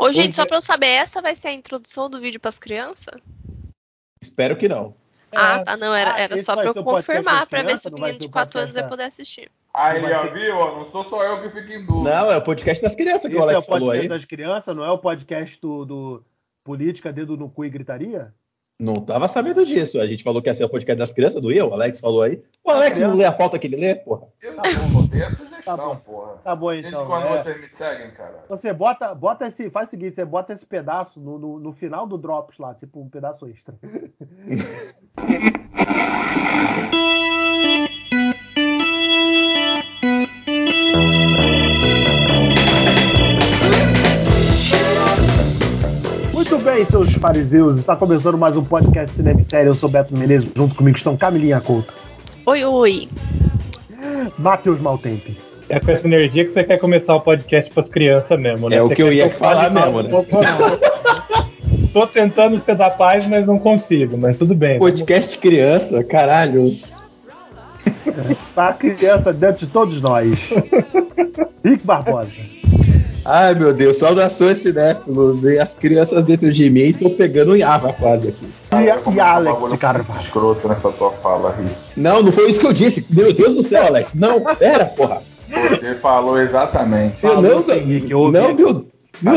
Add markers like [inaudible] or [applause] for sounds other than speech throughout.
Ô, gente, só pra eu saber, essa vai ser a introdução do vídeo pras crianças? Espero que não. Ah, tá, não, era, Ah, era só pra eu o confirmar, pra ver se o menino de o 4 anos vai poder assistir. Aí, ó, ser- viu? Ó, Não sou só eu que fico em dúvida. Não, é o podcast das crianças que o Esse é Alex o falou podcast das crianças, não é o podcast do, do Política, Dedo no Cu e Gritaria? Não tava sabendo disso. A gente falou que ia ser o podcast das crianças do Ian, o Alex falou aí. O Alex não lê a pauta que ele lê, porra. Eu não vou Tá bom. porra. Tá bom, Desde então. quando é. vocês me seguem, cara? Você bota, bota esse, faz o seguinte, você bota esse pedaço no, no, no final do Drops lá, tipo um pedaço extra. [laughs] Muito bem, seus fariseus, está começando mais um podcast Cinema e Série. Eu sou Beto Menezes, junto comigo estão Camilinha Couto, Oi, oi. Matheus Maltempe. É com essa energia que você quer começar o podcast pras crianças mesmo, né? É o Você que eu ia falar mesmo, né? Tô tentando ser da paz, mas não consigo, mas tudo bem. Podcast criança, caralho. Para a criança dentro de todos nós. [laughs] Rick Barbosa. Ai, meu Deus, saudações cinéfilos. E as crianças dentro de mim tô pegando em ava quase aqui. E, e é Alex Carvalho. Escroto nessa tua fala, Rick. Não, não foi isso que eu disse. Meu Deus do céu, Alex. Não, pera, porra. Você falou exatamente. Eu Falou não, sim, Rick, eu ouvi. não, meu,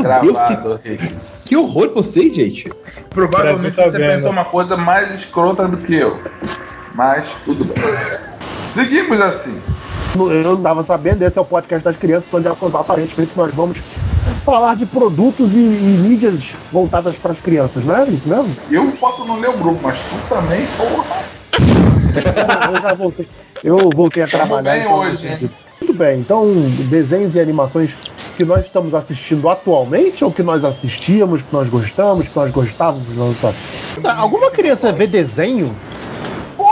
Tá meu Deus, que, Rick. que horror vocês, gente. Provavelmente tá você vendo. pensou uma coisa mais escrota do que eu. Mas tudo bem. Seguimos assim. Eu não tava sabendo, esse é o podcast das crianças, onde aparentemente nós vamos falar de produtos e, e mídias voltadas para as crianças, não é isso mesmo? Eu posso não ler o grupo, mas tu também, porra. Eu já voltei. Eu voltei a trabalhar. bem então, hoje, hein? Muito bem, então desenhos e animações que nós estamos assistindo atualmente ou que nós assistíamos, que nós gostamos, que nós gostávamos, não? Alguma criança vê desenho?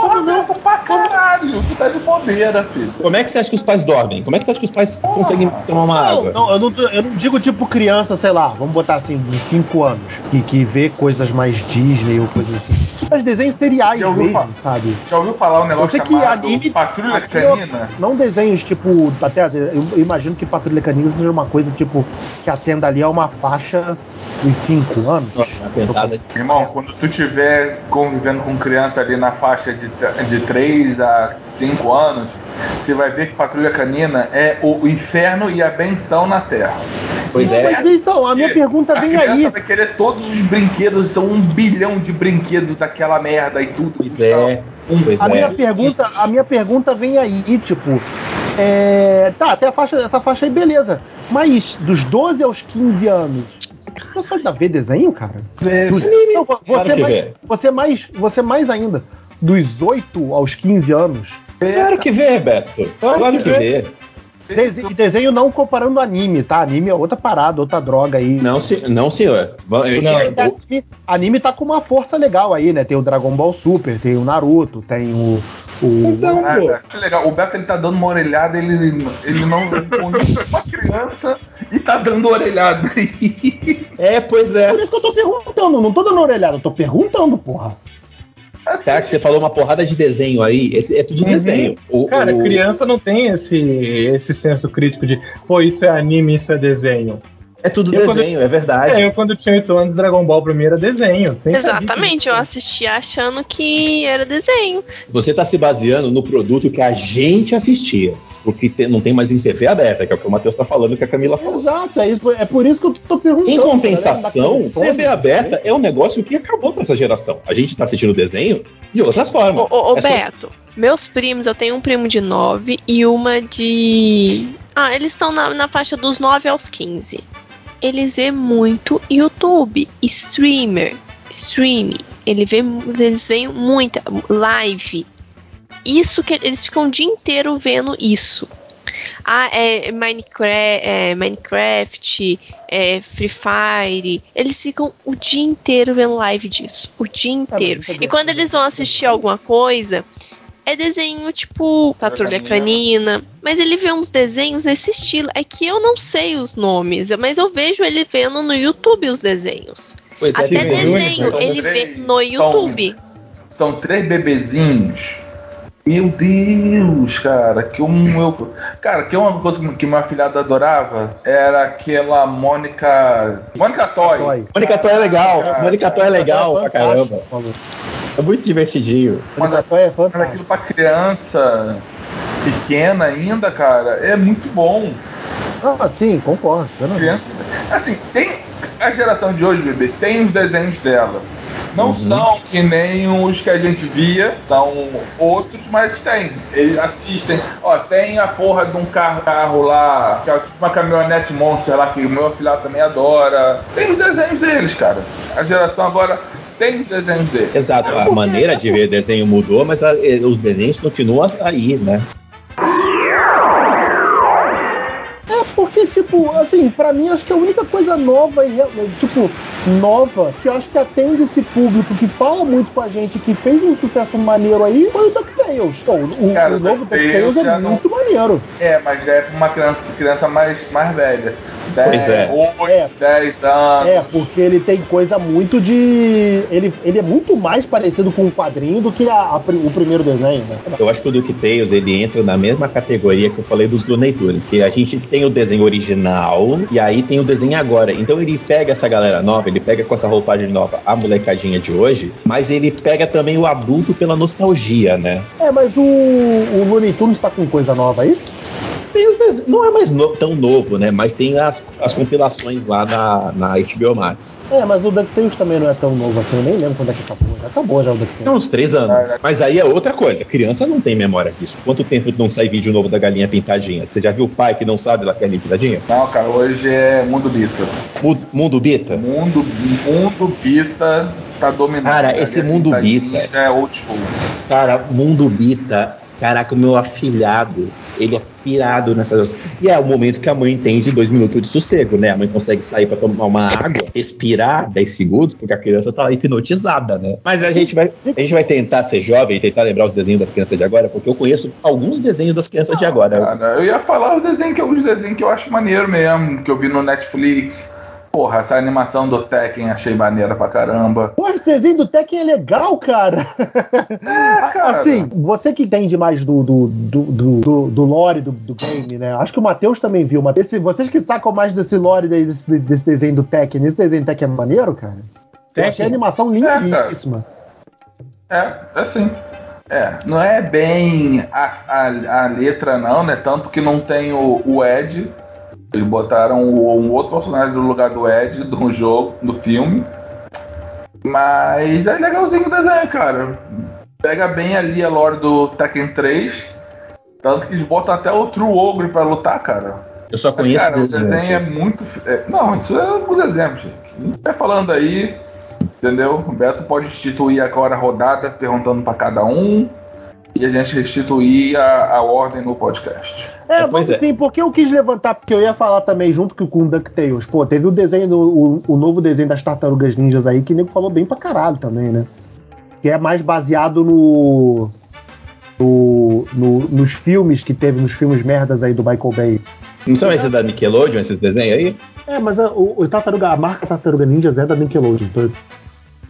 Porra, não, pra caralho. Tu tá de bobeira, filho. Como é que você acha que os pais dormem? Como é que você acha que os pais conseguem tomar uma Não, água? não, eu não, tô- eu não digo tipo criança, sei lá, vamos botar assim, de 5 anos, que, que vê coisas mais Disney ou coisas assim. Mas desenhos seriais mesmo, falar? sabe? Já ouviu falar um Eu negócio sei que anime. Patrulha eu- Canina? não desenhos tipo. Até, eu imagino que Patrulha Canina seja uma coisa tipo que atenda ali a uma faixa dos 5 anos. Nossa. Irmão, quando tu estiver convivendo com criança ali na faixa de, de 3 a 5 anos, você vai ver que Patrulha Canina é o inferno e a benção na Terra. Pois é. Mas então, a minha pergunta a vem criança aí. vai querer todos os brinquedos, são um bilhão de brinquedos daquela merda e tudo. Pois é. Pois A minha é. pergunta, a minha pergunta vem aí, tipo, é, tá, até a faixa, essa faixa aí, beleza. Mas dos 12 aos 15 anos, pessoal ainda vê desenho, cara? Dos- Não, vo- Claro você, que mais, vê. você mais, você mais ainda, dos 8 aos 15 anos, Claro que vê, Beto. Claro Claro que que vê. Dese- e desenho não comparando anime, tá? Anime é outra parada, outra droga aí. Não, se- não senhor. Não, eu- Anime, anime tá com uma força legal aí, né? Tem o Dragon Ball Super, tem o Naruto, tem o. o Então, pô. que legal. O Beto ele tá dando uma orelhada, ele, ele não [laughs] uma criança e tá dando orelhada. É, pois é. Por isso que eu tô perguntando, não tô dando orelhada, eu tô perguntando, porra. Tá, que você falou uma porrada de desenho aí. Esse é tudo Uhum. desenho. O, Cara, o- criança não tem esse, esse senso crítico de, pô, isso é anime, isso é desenho. É tudo Eu quando- desenho, é verdade. É, eu quando tinha 8 anos, Dragon Ball pra mim era desenho. Exatamente, eu assisti achando que era desenho. Você tá se baseando no produto que a gente assistia. Porque te- não tem mais em TV aberta, que é o que o Matheus tá falando, que a Camila falou. Exato, é, isso, é por isso que eu tô perguntando. Em cara, compensação, TV aberta é um negócio que acabou pra essa geração. A gente tá assistindo desenho de outras formas. Ô, ô, ô É só- Beto, meus primos, eu tenho um primo de 9 e uma de. Ah, eles estão na, na faixa dos 9 aos 15. Eles vê muito YouTube, streamer, streaming. Ele vê, eles veem muita live. Isso que eles ficam o dia inteiro vendo isso. Ah, é Minecraft, é Minecraft, é Free Fire. Eles ficam o dia inteiro vendo live disso. O dia inteiro. isso é E quando eles vão assistir alguma coisa, é desenho tipo Patrulha Canina. Mas ele vê uns desenhos nesse estilo. É que eu não sei os nomes, mas eu vejo ele vendo no YouTube os desenhos. Pois é, Até tem desenho, são ele vê no são- YouTube. São três bebezinhos Meu Deus, cara, que um eu, cara, que uma coisa que minha filhada adorava era aquela Mônica, Mônica Toy. Toy. Mônica Toy é legal. Cara, Mônica Toy é legal pra Fantástico, caramba. É muito divertidinho. Mônica Toy é Mas aquilo fantástico. pra criança pequena ainda, cara, é muito bom. Ah, sim, concordo. Criança, assim, tem a geração de hoje, bebê, tem os desenhos dela. Não Uhum. são que nem os que a gente via, são outros, mas tem. Eles assistem. Ó, tem a porra de um carro, lá, que é tipo uma caminhonete monster lá, que o meu afilhado também adora. Tem os desenhos deles, cara. A geração agora tem os desenhos deles. Exato, a maneira de ver desenho mudou, mas a- eh, os desenhos continuam aí, né? É porque, tipo, assim, pra mim acho que a única coisa nova e real- tipo, nova, que eu acho que atende esse público que fala muito com a gente, que fez um sucesso maneiro aí, foi o DuckTales. Pô, o, Cara, o novo DuckTales é já não- muito maneiro. É, mas já é pra uma criança, criança mais, mais velha. 10, Pois é. 8, É. 10 anos. É, porque ele tem coisa muito de. Ele, ele é muito mais parecido com um quadrinho do que a- a o primeiro desenho, né? Eu acho que o DuckTales ele entra na mesma categoria que eu falei dos Looney Tunes, que a gente tem o desenho original e aí tem o desenho agora. Então ele pega essa galera nova, ele pega com essa roupagem nova a molecadinha de hoje, mas ele pega também o adulto pela nostalgia, né? É, mas o, o Looney Tunes tá com coisa nova aí? Tem os desenhos, não é mais no- tão novo, né? Mas tem as, as compilações lá na, na HBO Max. É, mas o DuckTales também não é tão novo assim, eu nem lembro quando é que acabou. Já acabou já o Tem DuckTales. uns três anos. Mas aí é outra coisa. Criança não tem memória disso. Quanto tempo não sai vídeo novo da galinha pintadinha? Você já viu o pai que não sabe da galinha pintadinha? Não, cara, hoje é mundo bita. Mu- Mundo Bita? Mundo, mundo bita tá dominando. Cara, esse mundo bita. já É old school. Cara, Mundo Bita. Caraca, o meu afilhado, ele é pirado nessas. E é o momento que a mãe tem de dois minutos de sossego, né? A mãe consegue sair pra tomar uma água, respirar 10 segundos, porque a criança tá lá hipnotizada, né? Mas a gente vai, a gente vai tentar ser jovem e tentar lembrar os desenhos das crianças de agora, porque eu conheço alguns desenhos das crianças de agora. Cara, eu ia falar o desenho que é um desenho que eu acho maneiro mesmo, que eu vi no Netflix. Porra, essa animação do Tekken achei maneira pra caramba. Pô, esse desenho do Tekken é legal, cara. cara. Assim, você que entende mais do, do, do, do, do- do lore do, do game, né? Acho que o Matheus também viu. Mas esse- vocês que sacam mais desse lore desse, desse desenho do Tekken, esse desenho do Tekken é maneiro, cara? Eu achei a Tekken? animação lindíssima. É, assim. É, não é bem a, a, a letra não, né? Tanto que não tem o, o Ed. Eles botaram o- um outro personagem no lugar do Ed no jogo, no filme. Mas é legalzinho o desenho, cara. Pega bem ali a lore do Tekken 3. Tanto que eles botam até o True Ogre pra lutar, cara. Eu só Mas, conheço cara, o desenho. desenho é muito. é, não, isso é um exemplo, gente. Gente vai falando aí, entendeu? O Beto pode instituir agora a rodada perguntando pra cada um e a gente restituir a, a ordem no podcast. É, É, vamos é. sim, porque eu quis levantar, porque eu ia falar também junto com com o DuckTales. Pô, teve o desenho, do, o, o novo desenho das Tartarugas Ninjas aí, que o nego falou bem pra caralho também, né? Que é mais baseado no, no, no- nos filmes que teve, nos filmes merdas aí do Michael Bay. Não são esses da Nickelodeon, esses desenhos aí? É, mas a, o, o Tartaruga, a marca Tartaruga Ninjas é da Nickelodeon. Então,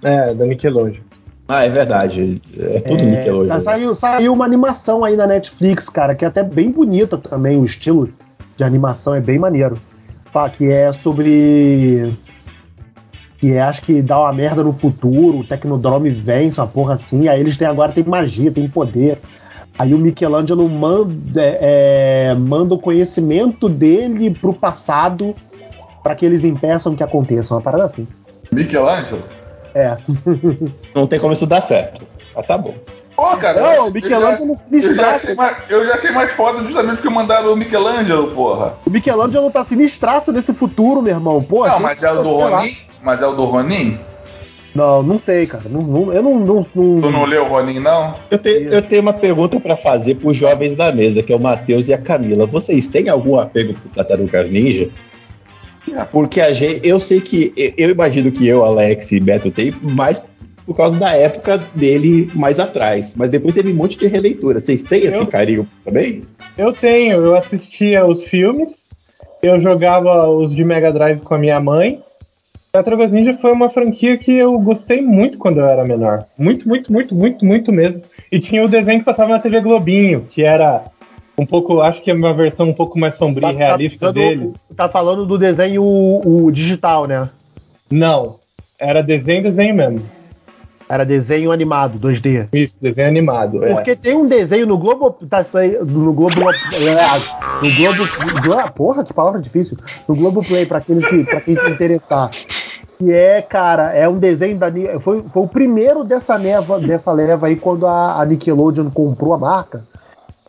É, da Nickelodeon. Ah, é verdade. É tudo é, Nickelodeon. tá, saiu, saiu uma animação aí na Netflix, cara, que é até bem bonita também, o estilo de animação é bem maneiro. Fala que é sobre. Que é, acho que dá uma merda no futuro, o Tecnodrome vence, uma porra assim, aí eles têm agora tem magia, tem poder. Aí o Michelangelo manda, é, manda o conhecimento dele pro passado para que eles impeçam que aconteça, uma parada assim. Michelangelo? É. Não tem como isso dar certo. Mas tá bom. Pô, cara. Não, o Michelangelo já- se eu já, achei estraça. mais, eu já achei mais foda justamente porque mandaram o Michelangelo, porra. O Michelangelo tá sinistraço nesse futuro, meu irmão. Pô, não, mas é o do. Ronin? Mas é o do Ronin? Não, não sei, cara. Não, não- eu não. não, Tu não leu o Ronin, não? Eu, te- eu tenho uma pergunta pra fazer pros jovens da mesa, que é o Matheus e a Camila. Vocês têm algum apego por Tartarugas Ninja? Porque a gente, eu sei que, eu imagino que eu, Alex e Beto tem, mais por causa da época dele mais atrás. Mas depois teve um monte de releitura. Vocês têm esse Eu- carinho também? Eu tenho, eu assistia os filmes, eu jogava os de Mega Drive com a minha mãe. Tartarugas Ninja foi uma franquia que eu gostei muito quando eu era menor. Muito, muito, muito, muito, muito mesmo. E tinha o desenho que passava na TV Globinho, que era um pouco, acho que é uma versão um pouco mais sombria e realista tá, deles. Tá falando do desenho o, o digital, né? Não, era desenho, desenho mesmo. Era desenho animado, 2D. Isso, desenho animado. é. Porque tem um desenho no Globo. Tá, no Globo. é, No Globo. Glo- Porra, que palavra difícil. No Globo Play, pra, aqueles que, pra quem se interessar. Que é, cara, é um desenho da. Foi, foi o primeiro dessa, neva, dessa leva aí quando a, a Nickelodeon comprou a marca.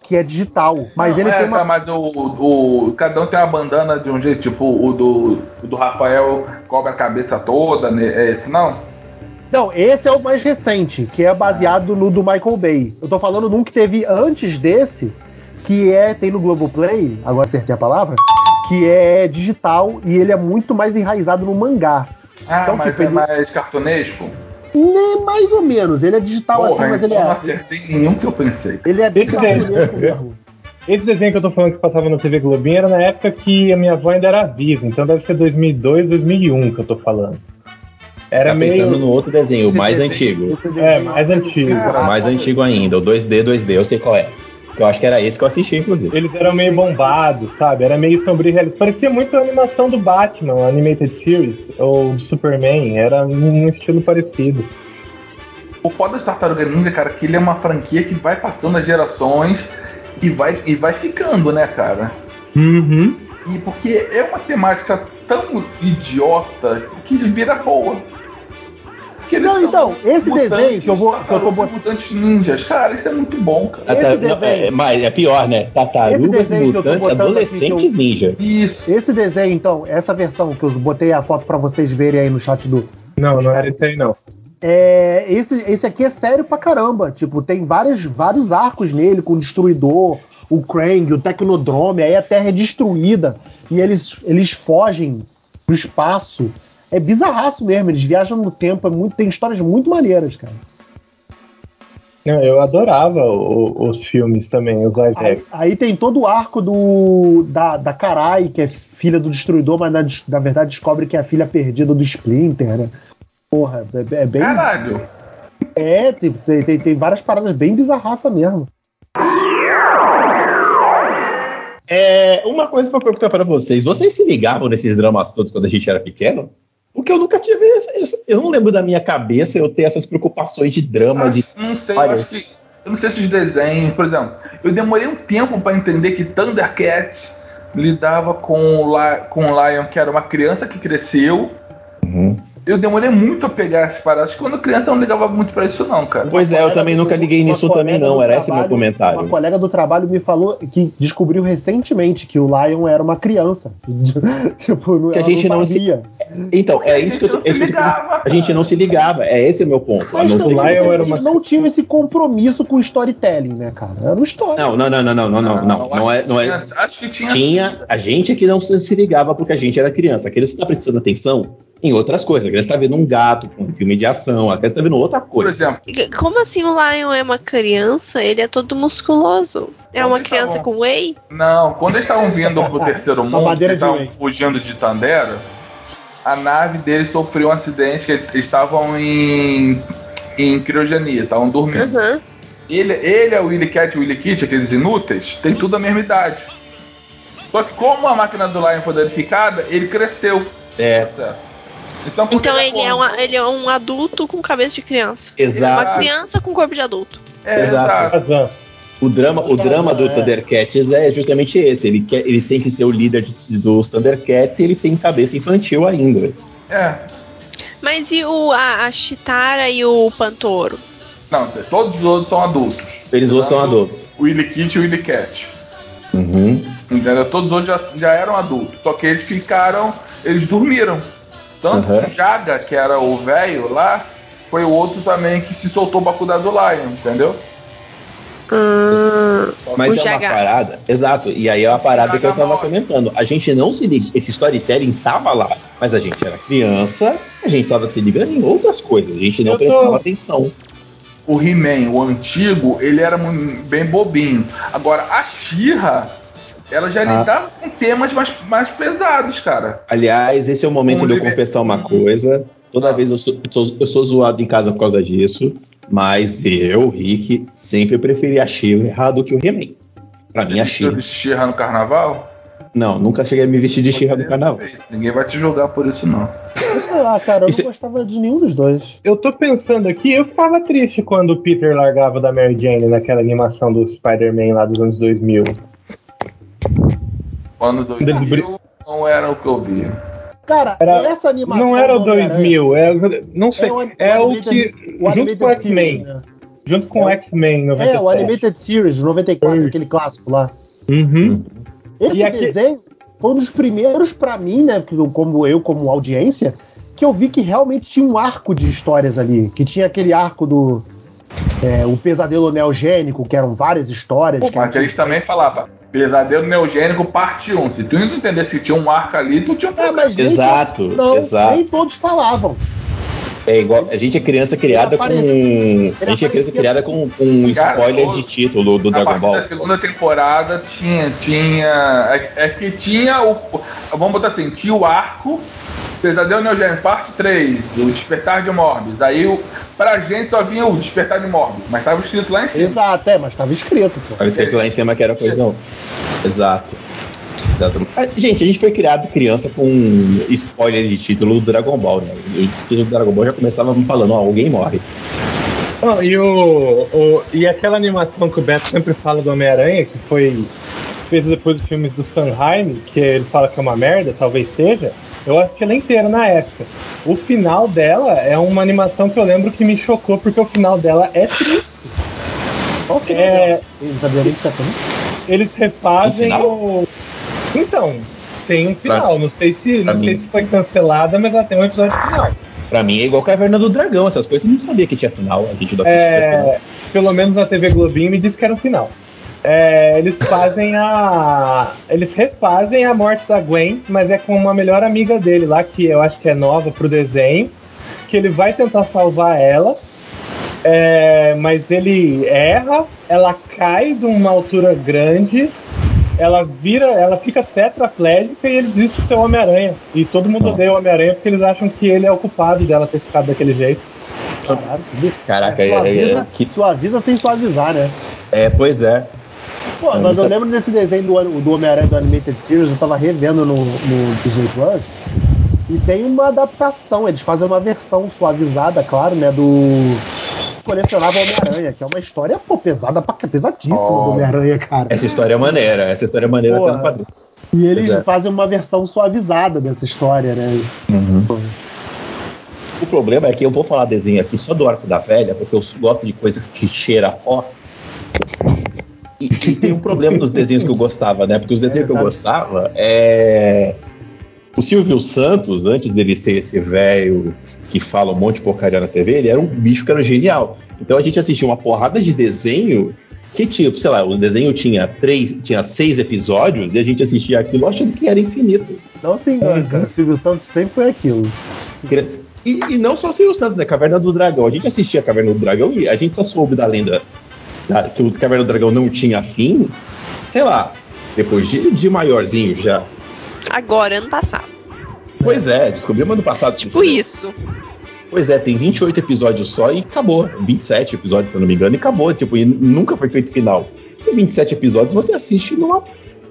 Que é digital. Mas Não, ele é, tem uma. tá, mas o, o- cada um tem uma bandana de um jeito, tipo o do, o do Rafael cobre a cabeça toda, né? É esse não? Não, esse é o mais recente, que é baseado no do Michael Bay. Eu tô falando de um que teve antes desse, que é tem no Globoplay, agora acertei a palavra, que é digital e ele é muito mais enraizado no mangá. Ah, Então, mas tipo, é ele- mais cartunesco? Nem mais ou menos, ele é digital assim, Porra, mas ele então não é. acertei nenhum que eu pensei. Ele é bem mesmo. Esse desenho que eu tô falando que passava na TV Globinho era na época que a minha avó ainda era viva, então deve ser 2002, 2001 que eu tô falando. Era Tá meio. pensando no outro desenho, o mais desenho- antigo. É, mais antigo. lá, mais antigo ainda, o 2D, 2D, eu sei qual é. Que eu acho que era esse que eu assisti, inclusive. Eles eram meio bombados, sabe? Era meio sombrio e realista. Parecia muito a animação do Batman, a Animated Series, ou do Superman. Era um estilo parecido. O foda de Tartaruga Ninja, cara, é que ele é uma franquia que vai passando as gerações e vai, e vai ficando, né, cara? Uhum. E porque é uma temática tão idiota que vira boa. Porque eles Não, são então, esse mutantes, desenho que eu vou- que eu tô botando- Mutantes ninjas, cara, isso é muito bom, cara. Esse desenho- é, mas é pior, né? Esse Tartarugas que eu mutantes que adolescentes ninja. Isso. Esse desenho, então, essa versão que eu botei a foto pra vocês verem aí no chat do, Não, não era esse aí, não. É, esse, esse aqui é sério pra caramba. Tipo, tem vários, vários arcos nele, com o Destruidor, o Krang, o Tecnodrome, aí a Terra é destruída e eles, eles fogem pro espaço. É bizarraço mesmo, eles viajam no tempo, é muito, tem histórias muito maneiras, cara. Não, eu adorava o- os filmes também, os live Aí, aí tem todo o arco do da, da Karai, que é filha do Destruidor, mas na, na verdade descobre que é a filha perdida do Splinter, né? Porra, é, é bem. Caralho. É, tem, tem, tem- tem várias paradas bem bizarraça mesmo. É, uma coisa pra perguntar pra vocês: vocês se ligavam nesses dramas todos quando a gente era pequeno? Porque eu nunca tive. esse- eu não lembro da minha cabeça eu ter essas preocupações de drama. De... Acho- não sei, Olha. eu acho que. Eu não sei se os desenhos, por exemplo, eu demorei um tempo pra entender que Thundercat lidava com o, com o Lion, que era uma criança que cresceu. Uhum. Eu demorei muito a pegar essas paradas. Acho que quando criança eu não ligava muito pra isso, não, cara. Pois é, eu também nunca liguei uma nisso também, não. Era esse meu trabalho- comentário. Uma colega do trabalho me falou que descobriu recentemente que o Lion era uma criança. [laughs] tipo, não, Que a gente não se- sabia. Então, Porque é a isso que eu, gente é isso não que se eu tô- ligava, A gente não se ligava. É esse o meu ponto. a Mas não se também Lion era uma- não tinham esse compromisso com o storytelling, né, cara? Era uma história. Não, não, não, não, não, não, não, não. Não é, não é. Tinha- Acho que tinha. Tinha a gente é que não se se ligava porque a gente era criança. A criança tá prestando atenção em outras coisas. A criança tá vendo um gato com um filme de ação. A criança tá vendo outra Por coisa. exemplo, Como assim o Lion é uma criança? Ele é todo musculoso. É uma tá criança bom? com whey? não, quando eles estavam vindo pro [laughs] terceiro mundo, eles estavam fugindo de Tandera, a nave deles sofreu um acidente que eles estavam em, em criogenia, estavam dormindo. Aham. Ele, ele é o Willy Cat e o Willy Kit, aqueles inúteis, tem tudo a mesma idade. Só que como a máquina do Lion foi danificada, ele cresceu. É, processo. Então, Então ele é, acordou- um, ele é um adulto com cabeça de criança. Uma exato. criança com corpo de adulto. É, Exato. exato. O drama, o drama do É. Thundercats é justamente esse. Ele, quer, ele tem que ser o líder de- dos Thundercats e ele tem cabeça infantil ainda. É. Mas e o, a, a Chitara e o Pantoro? Não, todos os outros são adultos. Eles outros são adultos. O Willy Kit e o Willy Cat. Uhum. Entendeu? Todos os outros já, já eram adultos. Só que eles ficaram. Eles dormiram. Tanto Uhum. que o Jaga, que era o velho lá, foi o outro também que se soltou pra cuidar do Lion, entendeu? Hum, Mas O é uma Jaga. parada. Exato. E aí é uma parada que eu tava morre. comentando. A gente não se liga. Esse storytelling tava lá. Mas a gente era criança, a gente tava se ligando em outras coisas. A gente não Eu tô- prestava atenção. O He-Man, o antigo, ele era bem bobinho. Agora, a She-Ra, ela já Ah. lidava com temas mais, mais pesados, cara. Aliás, esse é o momento Um de eu confessar uma coisa. Toda Ah. vez eu sou, eu sou- zoado em casa por causa disso. Mas eu, Rick, sempre preferi a She-Ra do que o He-Man. Pra mim, a Vestiu She-Ra. de She-Ra no carnaval? Não, nunca cheguei a me vestir de She-Ra no carnaval. Ninguém vai te julgar por isso, não. Sei lá, cara, eu Isso não é- gostava de nenhum dos dois. Eu tô pensando aqui, eu ficava triste quando o Peter largava da Mary Jane naquela animação do Spider-Man lá dos anos 2000. Quando 2000 não era o que eu vi. Cara, Era- essa animação. Não era o do Homem-Aranha 2000, é, não sei. o- É o Animated- que. o Junto com o X-Men. Series, né? Junto com É o o- X-Men É, o 97. Animated Series, de 94, Hum. aquele clássico lá. Uhum. Esse E aqui- desenho foi um dos primeiros pra mim, né? Como eu, como audiência, que eu vi que realmente tinha um arco de histórias ali. Que tinha aquele arco do. é, o pesadelo neogênico, que eram várias histórias. Pô, que mas eles eles também falavam Pesadelo Neogênico Parte 1. Se tu não entendesse que tinha um arco ali, tu tinha um É, mas nem Exato, todos, não, exato. nem todos falavam. É igual. A gente é criança criada com. A gente é criança criada com, com um Cara, spoiler de título do A Dragon partir Ball. da segunda temporada tinha. tinha é, é que tinha o. Vamos botar assim, tinha o arco. Pesadelo Neogênico, parte 3, o Despertar de Morbius. Aí o, pra gente só vinha o Despertar de Morbius, mas tava escrito lá em cima. Exato, é, mas estava escrito, pô. Tava escrito lá em cima que era coisa. Exato. Exato. Ah, Gente, a gente foi criado criança com spoiler de título do Dragon Ball, né? O título do Dragon Ball já começava falando, ó, alguém morre. Ah, e, o, o- e aquela animação que o Beto sempre fala do Homem-Aranha, que foi feita depois dos filmes do Sanheim, que ele fala que é uma merda, talvez seja, eu assisti ela inteira na época. O final dela é uma animação que eu lembro que me chocou, porque o final dela é triste. Qual que É, Eu não sabia nem que tinha. Eles refazem o. Então, tem um final. Não sei se, pra não sei mim. se foi cancelada, mas ela tem um episódio final. Pra mim é igual Caverna do Dragão, essas coisas eu não sabia que tinha final. A gente não. É, pelo menos na TV Globinho me disse que era o final. É, eles fazem a. Eles refazem a morte da Gwen, mas é com uma melhor amiga dele lá, que eu acho que é nova pro desenho. Que ele vai tentar salvar ela. É, mas ele erra, ela cai de uma altura grande, ela vira, ela fica tetraplégica e ele desiste de ser o Homem-Aranha. E todo mundo Nossa. odeia o Homem-Aranha porque eles acham que ele é o culpado dela ter ficado daquele jeito. Caralho, que bicho. Caraca, é, suaviza, é, que- suaviza sem suavizar, né? é, pois é. Pô, mas eu sei. lembro desse desenho do, do Homem-Aranha do Animated Series, eu tava revendo no, no Disney Plus. E tem uma adaptação, eles fazem uma versão suavizada, claro, né? Do Colecionável Homem-Aranha, que é uma história, pô, pesada pesadíssima Oh. do Homem-Aranha, cara. Essa história é maneira, essa história é maneira Porra. até no. E eles é. fazem uma versão suavizada dessa história, né? Isso. O problema é que eu vou falar desenho aqui só do Arco da Velha, porque eu gosto de coisa que cheira pó. E, e tem um problema nos desenhos que eu gostava, né? Porque os desenhos que eu gostava é. O Silvio Santos, antes dele ser esse velho que fala um monte de porcaria na TV, ele era um bicho que era genial. Então a gente assistia uma porrada de desenho que tipo, sei lá, o desenho tinha três, tinha seis episódios e a gente assistia aquilo achando que era infinito. Não se engane, cara. Silvio Santos sempre foi aquilo. E, e não só Silvio Santos, né? Caverna do Dragão. A gente assistia a Caverna do Dragão e a gente só soube da lenda da- que o Caverna do Dragão não tinha fim, sei lá, depois de, de maiorzinho já. Agora, ano passado. Pois é, descobrimos ano passado. Tipo isso. Pois é, tem 28 episódios só e acabou. 27 episódios, se eu não me engano, e acabou. Tipo, e nunca foi feito final. Com 27 episódios você assiste numa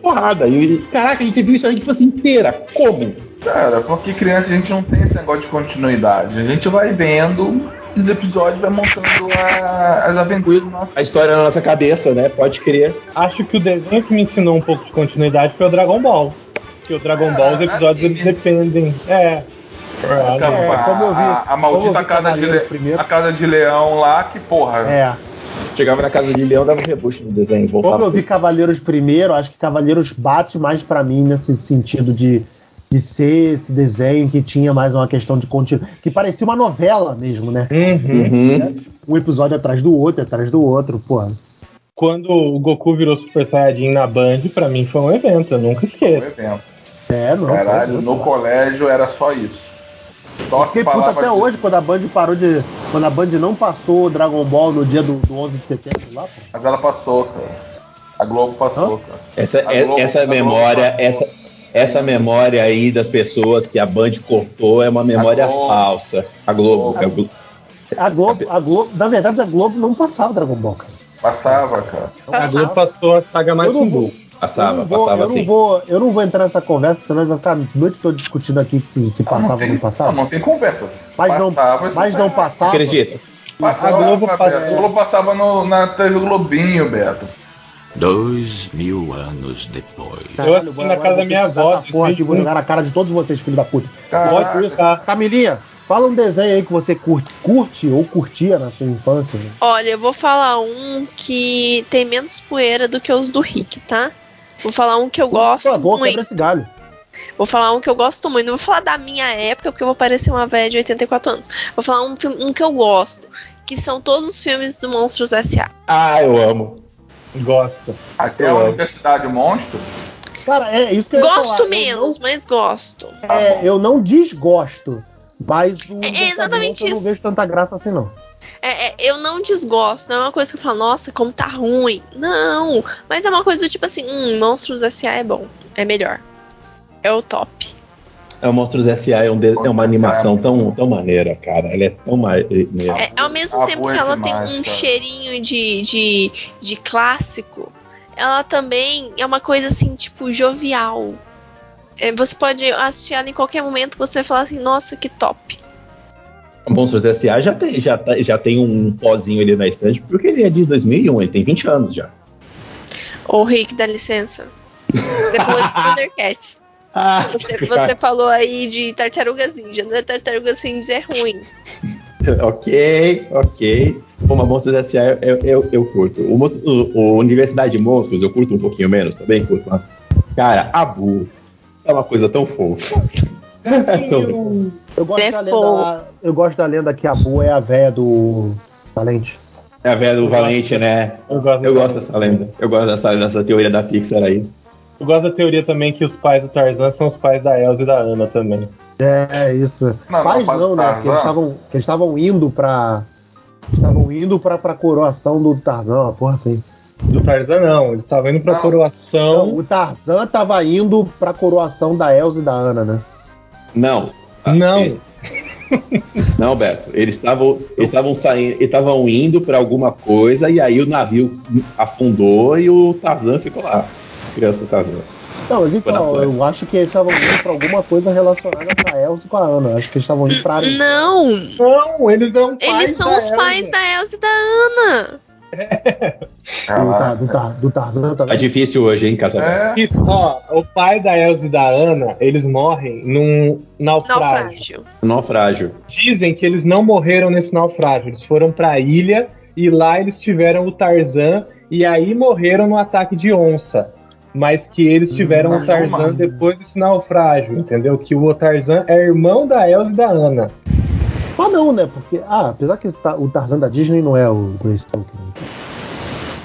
porrada. E, caraca, a gente viu isso aí infância inteira. Como? Cara, porque criança a gente não tem esse negócio de continuidade. A gente vai vendo os episódios, vai montando a- as aventuras do nosso. A história na nossa cabeça, né? Pode crer. Acho que o desenho que me ensinou um pouco de continuidade foi o Dragon Ball. Porque o Dragon Ball, os episódios eles dependem. É. É, como eu vi- a, a maldita vi casa de, Le- primeiro. a casa de leão lá, que porra. É. Chegava na casa de Leão, dava um rebucho no desenho. Voltava Como eu vi Cavaleiros primeiro, acho que Cavaleiros bate mais pra mim nesse sentido de, de ser esse desenho que tinha mais uma questão de continuidade. Que parecia uma novela mesmo, né? Uhum. Uhum. Um episódio atrás do outro, atrás do outro, pô. Quando o Goku virou Super Saiyajin na Band, pra mim foi um evento, eu nunca Um esqueço. evento. É, não. Caralho, foi, no foi. colégio era só isso. Só Fiquei puto até disso. hoje quando a Band parou de. Quando a Band não passou o Dragon Ball no dia do, do 11 de setembro lá, pô. Mas ela passou, cara. A Globo passou, cara. Essa, A Globo- essa a Globo memória, essa, essa memória aí das pessoas que a Band cortou é uma memória Globo. falsa. A Globo. Globo. é o Glo- A Globo, a Globo, na verdade, a Globo não passava Dragon Ball, cara. Passava, cara. A Passava. Globo passou a saga mais um Passava, eu não vou, passava eu assim. Não vou, eu não vou entrar nessa conversa, porque senão a gente vai ficar a noite toda discutindo aqui se, se passava ou tem, não passava. Não, não tem conversa. Mas não, Passava, mas tá não passava. Acredita? Passava, A Globo Beto. passava- A Globo passava no- na TV Globinho, Beto. Dois mil anos depois. Eu assisti na casa da minha avó, Essa porra aqui, vou jogar na cara de todos vocês, filho da puta. Pode Caraca. Camilinha, fala um desenho aí que você curte, curte ou curtia na sua infância. né? Olha, eu vou falar um que tem menos poeira do que os do Rick, tá? Vou falar um que eu gosto Por favor, muito. quebra esse galho. Vou falar um que eu gosto muito. Não vou falar da minha época, porque eu vou parecer uma velha de 84 anos. Vou falar um, filme- um que eu gosto. Que são todos os filmes do Monstros S.A. Ah, eu amo. Gosto. Até a Eu amo. Universidade Monstro. Cara, é isso que eu Gosto falar. menos, Eu mas gosto. não, é, eu não desgosto, mas o É Universidade exatamente Monstro eu não isso. vejo tanta graça assim, não. É, é, eu não desgosto, não é uma coisa que eu falo, nossa, como tá ruim. Não, mas é uma coisa do tipo assim, hum, Monstros S.A. é bom, é melhor. É o top. É o Monstros S.A. É, um de- é uma animação tão, tão maneira, cara. Ela é tão maneira. É, ao mesmo Ah, tempo que ela demais, tem um cara. cheirinho de, de, de clássico, ela também é uma coisa assim, tipo, jovial. É, você pode assistir ela em qualquer momento você vai falar assim, nossa, que top. Monstros S.A. já tem, já, tá- já tem um pozinho ali na estante, porque ele é de 2001, ele tem 20 anos já. Ô Rick, dá licença. Depois de Thundercats. [laughs] Ah, Você, você falou aí de Tartarugas Ninja, não é Tartarugas Ninja é ruim. [laughs] ok, ok. Mas Monstros S.A. eu, eu, eu curto. O, o- o Universidade de Monstros eu curto um pouquinho menos, também curto. Mas, cara, Abu é uma coisa tão fofa. É legal. Eu gosto, da lenda, eu gosto da lenda que a Boo é a véia do Valente. É a velha do Valente, né? Eu gosto, Eu gosto dessa lenda. Eu gosto dessa, dessa teoria da Pixar aí. Eu gosto da teoria também que os pais do Tarzan são os pais da Elsa e da Ana também. É, isso. Não, Mas não, não, né? Que eles estavam que eles estavam indo pra. Estavam indo pra, pra coroação do Tarzan, uma porra assim. Do Tarzan não, eles estavam indo pra Não. Não, coroação. o Tarzan tava indo pra coroação da Elsa e da Ana, né? Não. Não. Eles- Não, Beto. Eles estavam eles estavam saindo, eles estavam indo pra alguma coisa e aí o navio afundou e o Tarzan ficou lá. Criança Tarzan. Não, mas então, eu acho que eles estavam indo pra alguma coisa relacionada com a Elsa e com a Ana. Acho que eles estavam indo pra. Não, Não, eles são pais eles são da os Elsa. pais da Elsa e da Ana. Do. Tar- do, Tar- do Tarzan Tá também. difícil hoje, hein, Casamento? É, Isso, ó, o pai da Elsa e da Ana, eles morrem num naufrágio. Naufrágio. Naufrágio. Dizem que eles não morreram nesse naufrágio, eles foram pra ilha e lá eles tiveram o Tarzan e aí morreram no ataque de onça. Mas que eles tiveram Hum, o Tarzan mano. depois desse naufrágio, entendeu? Que o Tarzan é irmão da Elsa e da Ana. Mas não, né? Porque, ah, apesar que ta- o Tarzan da Disney não é o Grace Talk. Né?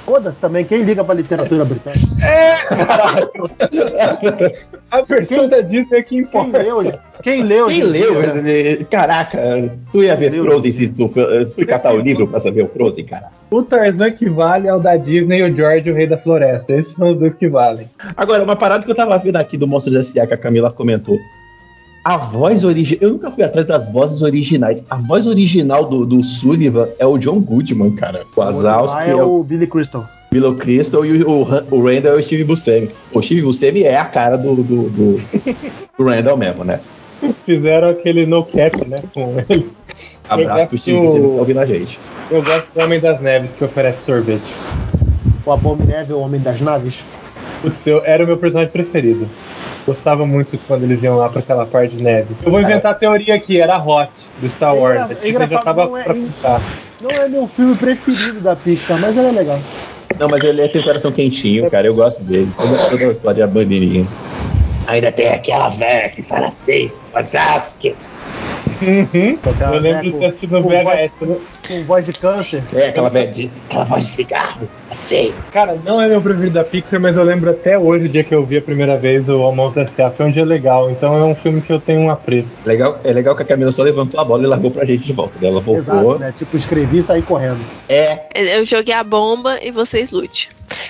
Foda-se também, quem liga pra literatura britânica? [laughs] A versão Quem- da Disney é que Quem importa. leu? Quem leu? Quem hoje em leu? né? Caraca, tu ia ver Frozen se tu foi- fui catar o livro pra saber o Frozen, cara. O Tarzan que vale é o da Disney e o George, o rei da floresta. Esses são os dois que valem. Agora, uma parada que eu tava vendo aqui do Monstros S.A. que a Camila comentou. A voz original. Eu nunca fui atrás das vozes originais. A voz original do, do Sullivan é o John Goodman, cara. O Wazowski é é o o Billy Crystal. Willow Crystal e o, o, o Randall é o Steve Buscemi. O Steve Buscemi é a cara do, do, do, do Randall mesmo, né? Fizeram aquele no cap, né? Com ele. [laughs] Abraço pro Steve Buscemi que tá ouvindo a gente. Eu gosto do Homem das Neves que oferece sorvete. O Abominável Homem das Naves. Putz, eu, era o meu personagem preferido. Gostava muito quando eles iam lá pra aquela parte de neve. Eu vou inventar a teoria aqui, era Hot, do Star É Wars. é engraçado, já tava não é- pra contar. Não é meu filme preferido da Pixar, mas ele é legal. Não, mas ele tem o coração quentinho, cara. Eu gosto dele. Toda, toda a história é bandeirinha. Ainda tem aquela velha que fala assim, Wazowski. Uhum. Aquela Eu lembro de com- assistir no com VHS. voz- né? Com voz de câncer. É, aquela de, aquela voz de cigarro, assim. Cara, não é meu preferido da Pixar, mas eu lembro até hoje, o dia que eu vi a primeira vez o Almoço da S.A. Foi um dia legal, então é um filme que eu tenho um apreço. Legal, é legal que a Camila só levantou a bola e largou pra gente de volta. Ela voltou. Exato, né? Tipo, escrevi e saí correndo. É, Eu joguei a bomba e vocês lute.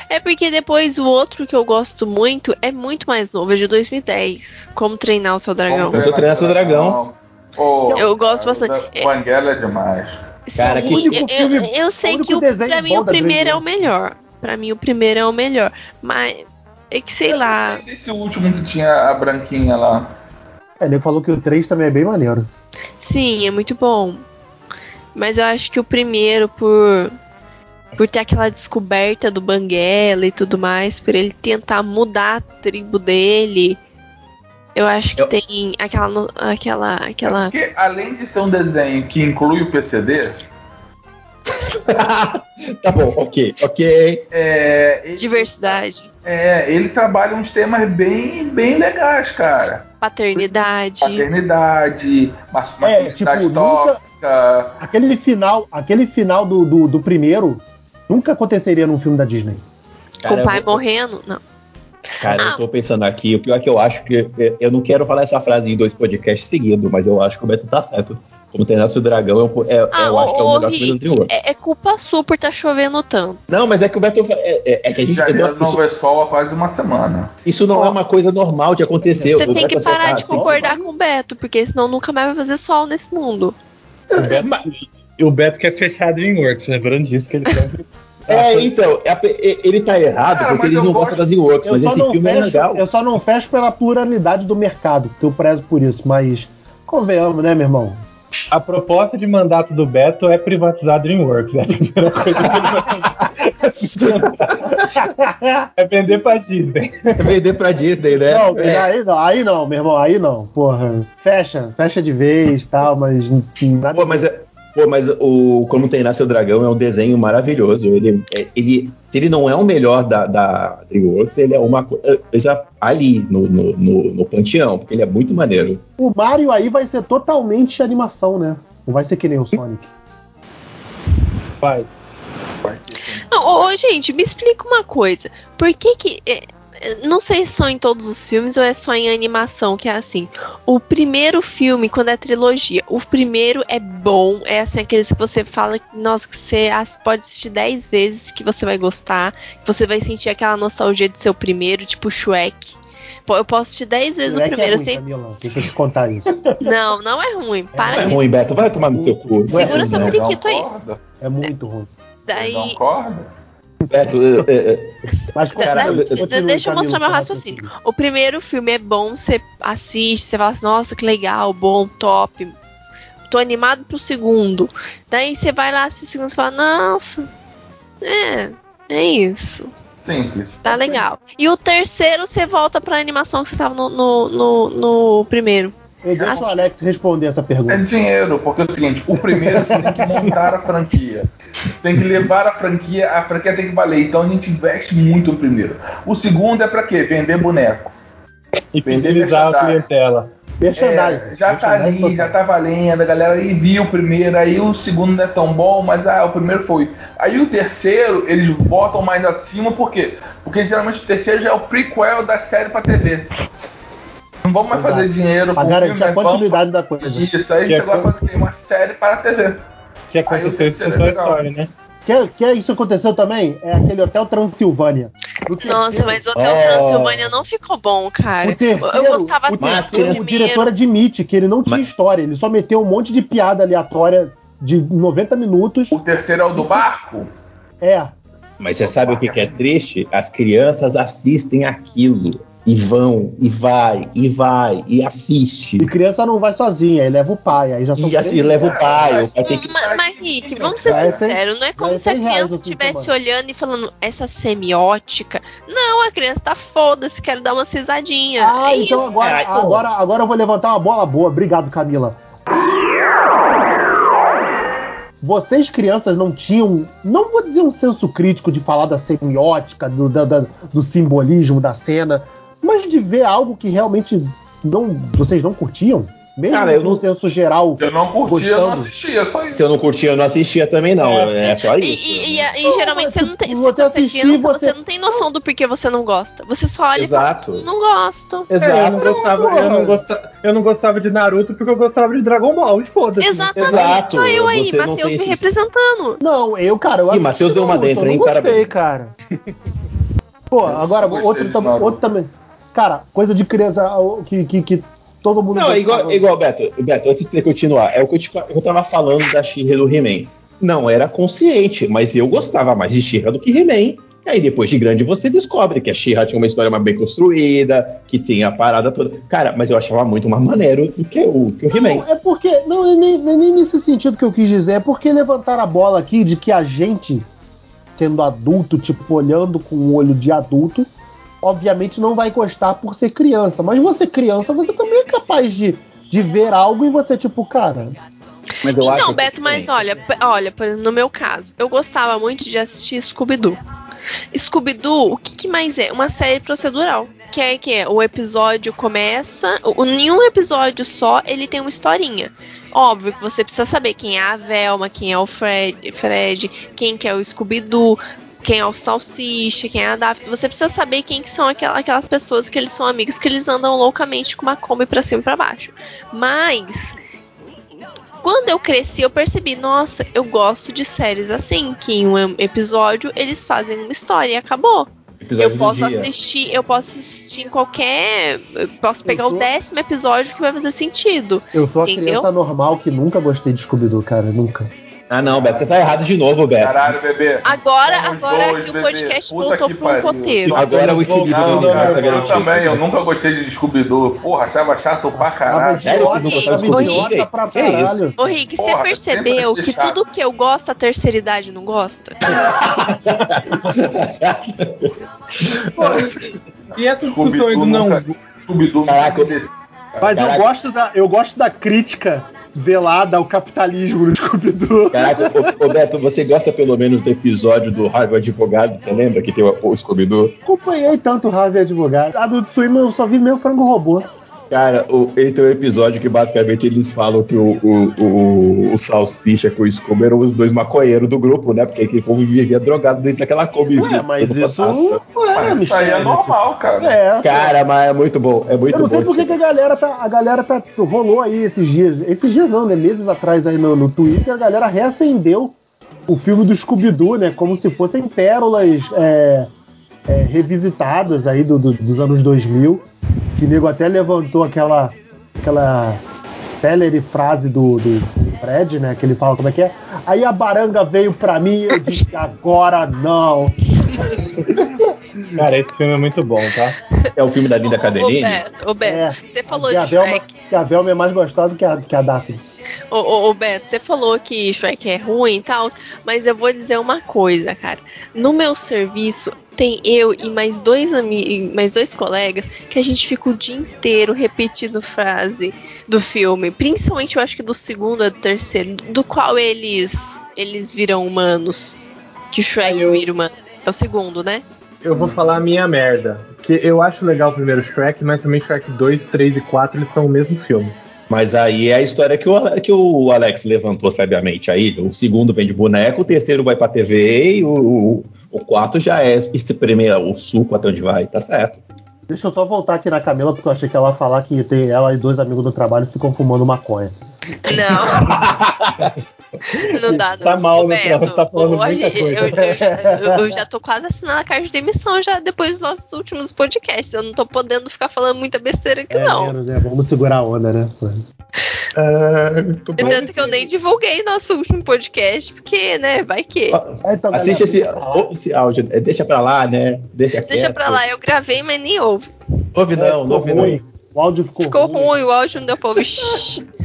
É porque depois o outro que eu gosto muito é muito mais novo, é de 2010. Como treinar o seu dragão. Como Seu dragão. Ô, Eu gosto cara, bastante. O Banguela é demais. Cara, Sim, que- único eu, filme- eu, eu sei o único que o, pra mim o primeiro é o DreamWorks. melhor. Pra mim o primeiro é o melhor. Mas é que sei lá. Esse último que tinha a branquinha lá. É, ele falou que o 3 também é bem maneiro. Sim, é muito bom. Mas eu acho que o primeiro, por, por ter aquela descoberta do Banguela e tudo mais, por ele tentar mudar a tribo dele, eu acho que Eu- tem aquela. aquela, aquela Porque além de ser um desenho que inclui o PCD, [laughs] tá bom, ok, ok. é, ele, diversidade, é, ele trabalha uns temas bem, bem legais, cara. paternidade. Paternidade, mas- masculinidade tipo, nunca- tóxica. Aquele final, aquele final do, do, do primeiro nunca aconteceria num filme da Disney. Com o pai vou- morrendo? Não. Cara, Ah. eu tô pensando aqui, o pior é que eu acho que. Eu não quero falar essa frase em dois podcasts seguidos, mas eu acho que o Beto tá certo. Como treinar o dragão, eu, é, Ah, eu acho que é o melhor Rick, filme do DreamWorks. É, é culpa sua por estar chovendo tanto. Não, mas é que o Beto. É, é- é que a gente. Já não- não isso, vê sol há quase uma semana. isso não é uma coisa normal de acontecer. Você O tem Beto que parar acertar, de assim. concordar com o Beto, porque senão nunca mais vai fazer sol nesse mundo. É, mas- E o Beto quer fechar a DreamWorks, lembrando disso que ele sempre. É, então, é a pe- e- ele tá errado Cara, porque eu não gosto- gostam da DreamWorks, Eu mas esse filme é fecho, legal. eu só não fecho pela pluralidade do mercado, porque eu prezo por isso, mas convenhamos, né, meu irmão? A proposta de mandato do Beto é privatizar a DreamWorks. [laughs] É a primeira coisa que ele vai [laughs] É vender pra Disney. Vender pra Disney, né? Não, É. aí não, aí não, meu irmão, aí não, porra. Fecha, fecha de vez tal, mas nada. Pô, mas, é- pô, mas o Como Treinar Seu Dragão é um desenho maravilhoso. Ele, é- ele, se ele não é o melhor da, da DreamWorks, ele é uma coisa ali no, no, no, no panteão, porque ele é muito maneiro. O Mario aí vai ser totalmente animação, né? Não vai ser que nem o Sonic. Não, ô, gente, me explica uma coisa. Por que que. é, não sei se são em todos os filmes ou é só em animação que é assim. O primeiro filme, quando é trilogia, o primeiro é bom, é assim, aqueles que você fala, nossa, que você pode assistir 10 vezes que você vai gostar, que você vai sentir aquela nostalgia de seu primeiro, tipo Shrek. Pô, Eu posso assistir 10 vezes o Shrek primeiro, é ruim, sempre. Camila, deixa eu te contar isso. [laughs] Não, não é ruim. Para Não é ruim. Beto. Vai tomar no seu cu. Não é Segura ruim, seu periquito aí. É muito ruim. Daí. Não concorda? Beto, é, é, é, Mas Cara, deixa eu mostrar meu seu raciocínio. O primeiro filme é bom, você assiste, você fala assim, nossa, que legal, bom, top. Tô animado pro segundo. Daí você vai lá assistir o segundo e fala, nossa, é, é isso. Simples. Tá legal. E o terceiro você volta pra animação que você tava no, no, no, no primeiro. Eu deixo Assim. o Alex responder essa É pergunta. dinheiro, porque é o seguinte, o primeiro você tem que montar a franquia. Tem que levar a franquia, a franquia tem que valer. Então a gente investe muito no primeiro. O segundo é pra quê? Vender boneco. E Vender fidelizar a clientela. Merchandising. É, já tá ali, já tá valendo, a galera aí viu o primeiro, aí o segundo não é tão bom, mas ah, o primeiro foi. Aí o terceiro, eles botam mais acima, por quê? Porque geralmente o terceiro já é o prequel da série pra TV. Não vamos mais Exato. fazer dinheiro Pra garantir filme, a né? Vamos- continuidade da coisa. Isso, aí a Que gente é agora o quê? Uma série para a TV. Que aconteceu isso com é Toy legal. Story, né? Quer, quer isso aconteceu também? É aquele Hotel Transilvânia. No Nossa, mas o Hotel Oh. Transilvânia não ficou bom, cara. O terceiro, eu gostava o tanto do o diretor admite que ele não tinha Mas- história, ele só meteu um monte de piada aleatória de 90 minutos. O terceiro é o do barco. É, Mas você sabe o que, que é triste? As crianças assistem aquilo e vão, e vai, e vai, e assiste. e criança não vai sozinha, ele leva o pai, aí já são E assim leva o pai, o pai tem que. Mas, mas, Rick, vamos ser sinceros, não é como se a criança estivesse olhando e falando essa semiótica. Não, a criança tá foda-se, quero dar uma risadinha. Ah, é então isso. agora, Ai, pô. agora, agora eu vou levantar uma bola boa. Obrigado, Camila. Vocês, crianças, não tinham, não vou dizer um senso crítico de falar da semiótica, do, da- da- do simbolismo da cena, mas de ver algo que realmente não, vocês não curtiam? Mesmo Cara, eu no não- senso geral. Eu não curtia, eu não Gostando. assistia, só isso. Se eu não curtia, eu não assistia também, não. É. É, só E, isso. e- e- e Não, geralmente você não tem. Se você você é assistir, criança, você- você não tem noção do porquê você não gosta. Você só olha Exato. e fala, não gosto. É, eu, Exato. não gostava, eu, não gostava, eu não gostava de Naruto porque eu gostava de Dragon Ball. E foda-se. Exatamente. Exato, Olha eu aí, Matheus me representando. Não, eu, cara, eu assisti Matheus deu uma dentro, eu hein? Parabéns. cara. [laughs] Pô, agora, outro, outro também. Cara, coisa de criança o- que, que, que todo mundo. Não, é igual, é igual Beto. Beto, antes de você continuar, é o que eu, te, fa- eu tava falando da She-Ra do He-Man. Não era consciente, mas eu gostava mais de She-Ra do que He-Man. E aí, depois de grande, você descobre que a She-Ra tinha uma história mais bem construída, que tinha a parada toda. Cara, mas eu achava muito mais maneiro do que o, que o He-Man. É porque. Não, é nem, é nem nesse sentido que eu quis dizer. É porque levantaram a bola aqui de que a gente, sendo adulto, tipo, olhando com um olho de adulto, obviamente não vai gostar por ser criança. Mas você, criança, você também é capaz de, de ver algo e você, tipo, cara. Mas eu acho Então, que é Beto, mas olha, olha, por exemplo, no meu caso, eu gostava muito de assistir Scooby-Doo. Scooby-Doo, o que, que mais é? Uma série procedural. Que é que é, o episódio começa, o, nenhum episódio só, ele tem uma historinha. Óbvio que você precisa saber quem é a Velma, quem é o Fred, Fred quem que é o Scooby-Doo, quem é o Salsicha, quem é a Daphne. Você precisa saber quem que são aquela- aquelas pessoas que eles são amigos, que eles andam loucamente com uma Kombi pra cima e pra baixo. Mas quando eu cresci, eu percebi, nossa, eu gosto de séries assim, que em um episódio eles fazem uma história e acabou. Episódio eu posso dia. assistir, eu posso assistir em qualquer. Eu posso pegar Eu o sou- décimo episódio que vai fazer sentido. Eu sou a Entendeu? criança normal que nunca gostei de Scooby-Doo, cara. Nunca. Ah, não, Beto, você tá errado de novo, Beto. Caralho, bebê. Agora, Somos agora dois, que o podcast Puta voltou pro pariu. roteiro. Agora o equilíbrio Não, do cara, tá eu garantido. também, eu nunca gostei de Scooby-Doo. Porra, achava chato pra caralho. Sério que não gostava de Scooby-Doo? pra caralho. Ô Rick, você percebeu que tudo que eu gosto a terceira idade não gosta? [laughs] E essas discussões do não. nunca- Scooby-Doo. Mas eu gosto, da, eu gosto da crítica velada ao capitalismo no Scooby-Doo. Caraca, ô, ô, Beto, você gosta pelo menos do episódio do Harvard Advogado, você lembra que tem o, o Scooby-Doo? Acompanhei tanto o Harvey Advogado. A do Swim eu só vi mesmo frango robô. Cara, o, ele tem um episódio que basicamente eles falam que o, o, o, o Salsicha com o Scooby eram os dois maconheiros do grupo, né? Porque aquele povo vivia drogado dentro daquela Kombi. Ué, mas todo isso não era Mas isso aí é mistério. normal, cara. É, Cara, mas é muito bom, é muito Eu não sei por que que a galera tá. A galera tá. Rolou aí esses dias. Esses dias não, né? Meses atrás aí no, no Twitter, a galera reacendeu o filme do Scooby-Doo, né? Como se fossem pérolas é, é, revisitadas aí do- do- dos anos 2000. Que o nego até levantou aquela. aquela célere frase do, do Fred, né? Que ele fala como é que é. Aí a baranga veio pra mim e eu disse, agora não. Cara, esse filme é muito bom, tá? É o filme da Linda Ô Cadeline? Beto, ô Beto, É, você falou de Velma, Shrek. que a Velma é mais gostosa que a, que a Daphne. Ô, ô, ô, Beto, você falou que Shrek é ruim e tal, mas eu vou dizer uma coisa, cara. No meu serviço, tem eu e mais dois amigos, mais dois colegas, que a gente fica o dia inteiro repetindo frase do filme. Principalmente, eu acho que do segundo do terceiro, do qual eles eles viram humanos. Que o Shrek Eu- vira humano. É o segundo, né? Eu vou falar a minha merda. Que eu acho legal o primeiro Shrek, mas pra mim Shrek 2, 3 e 4 eles são o mesmo filme. Mas aí é a história que o, que o Alex levantou sabiamente aí. O segundo vem de boneco, o terceiro vai pra TV e o, o, o quarto já é espremer o suco até onde vai, tá certo. Deixa eu só voltar aqui na Camila, porque eu achei que ela ia falar que tem ela e dois amigos do trabalho ficam fumando maconha. Não. não dá, não. Tá mal, né, Beto, Flávio? Tá falando hoje muita coisa. Eu, eu já, eu- eu já tô quase assinando a carta de demissão já depois dos nossos últimos podcasts. Eu não tô podendo ficar falando muita besteira aqui, É, não. né, né? Vamos segurar a onda, né? Ah, muito bom. Tanto que eu nem divulguei nosso último podcast, porque, né, vai que. Ah, então, Assiste galera, esse, esse áudio, é, deixa pra lá, né? Deixa, Deixa quieto. pra lá, eu gravei, mas nem ouve. Ouve é, não, não ouve ruim. não. O áudio ficou, Ficou ruim, o áudio não deu pra ouvir. [laughs]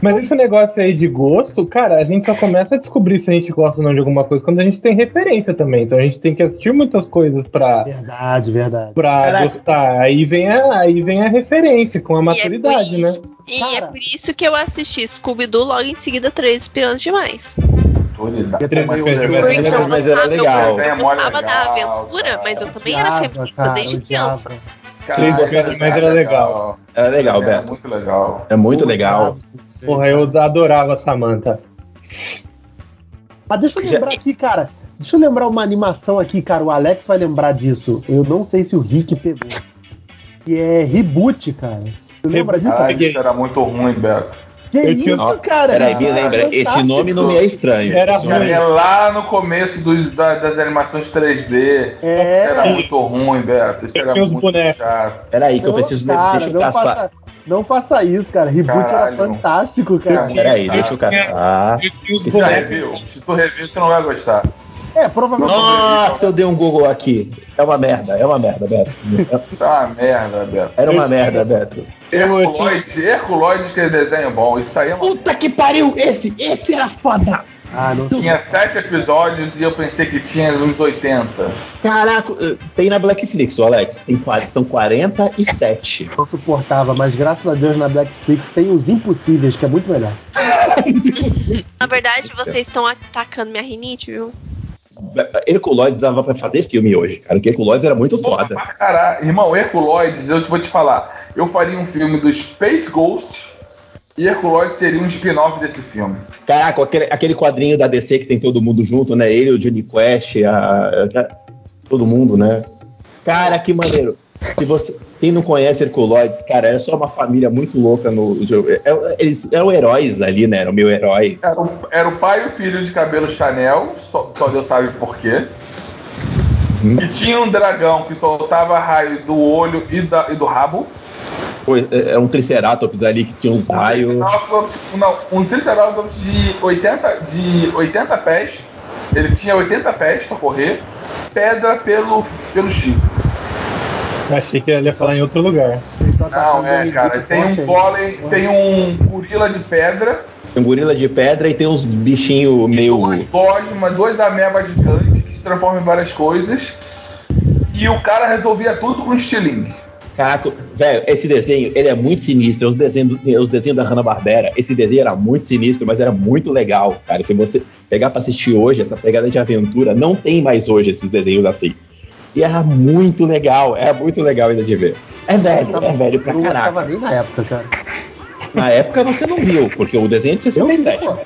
Mas esse negócio aí de gosto, cara, a gente só começa a descobrir se a gente gosta ou não de alguma coisa quando a gente tem referência também. Então a gente tem que assistir muitas coisas pra, Verdade, verdade. pra Caraca. gostar. Aí vem, a, aí vem a referência com a maturidade, e é né? E é Cara. por isso que eu assisti Scooby-Doo logo em seguida Três Espiãs Demais. Mas, mas, mas, mas era gostava, legal. Eu, É eu gostava da aventura, mas eu também era feminista desde criança. Três Espiãs Demais era legal. Era legal, É Beto. muito legal. É muito legal. Porra, eu adorava a Samantha. Mas deixa eu lembrar aqui, cara. Deixa eu lembrar uma animação aqui, cara. O Alex vai lembrar disso. Eu não sei se o Rick pegou. Que é Reboot, cara. Você lembra disso? Ah, isso era muito ruim, Beto. que eu tinha- isso, cara? Peraí, me lembra, esse nome não me é estranho. Era ruim. É lá no começo dos, da- das animações 3D. É. Era muito ruim, Beto. Isso Eu era tinha muito bonecos. chato. Peraí, que eu preciso. cara, deixa eu não caçar. faça- Não faça isso, cara. Reboot Caralho. era fantástico, cara. Peraí, deixa eu caçar. Eu tinha os Se tu bonecos. review, se tu review, tu não vai gostar. É, provavelmente. Nossa, eu dei um Google aqui. É uma merda, é uma merda, Beto. Tá uma merda, Beto. Era uma merda, Beto. Herculoides, Herculoides que é desenho bom. Isso aí é uma... Puta que pariu! Esse, esse era foda! Ah, não Tinha sete episódios e eu pensei que tinha uns 80. Caraca, eh, tem na Blackflix, ô Alex. Tem, são 47. não suportava, mas graças a Deus na Blackflix tem os impossíveis, que é muito melhor. [laughs] Na verdade, vocês estão atacando minha rinite, viu? Herculoides dava pra fazer filme hoje, cara. Porque Herculoides era muito foda. caralho. Irmão, Herculoides, eu te vou te falar. Eu faria um filme do Space Ghost e Herculoides seria um spin-off desse filme. Caraca, aquele, aquele quadrinho da DC que tem todo mundo junto, né? Ele, o Johnny Quest, a, a- todo mundo, né? Cara, que maneiro. Se você, quem não conhece Herculoides, cara, era só uma família muito louca no jogo. É- é- Eles eram heróis ali, né? Eram meio heróis. Era o, era o pai e o filho de cabelo Chanel, só, só Deus sabe por quê. Uhum. E tinha um dragão que soltava raio do olho e, da- e do rabo. Foi- Era um Triceratops ali que tinha uns raios. Não, um Triceratops de 80, de 80 pés. Ele tinha 80 pés pra correr. Pedra pelo, pelo chifre. Achei que ele ia falar em outro lugar. Tão Não, é, cara. Rinite Tem um golem, tem um gorila de pedra. Tem um gorila de pedra e tem uns bichinhos meio. Dois, uma, dois amebas gigantes que se transformam em várias coisas. E o cara resolvia tudo com estilingue. Caraca, velho, esse desenho, ele é muito sinistro. Os desenhos, os desenhos da Hanna-Barbera, esse desenho era muito sinistro, mas era muito legal, cara. Se você pegar pra assistir hoje, essa pegada de aventura, não tem mais hoje esses desenhos assim. E era muito legal, era muito legal ainda de ver. É velho, é velho pra Eu não caraca. nem na época, cara. Na época você não viu, porque o desenho é de Eu vi, 67. pô.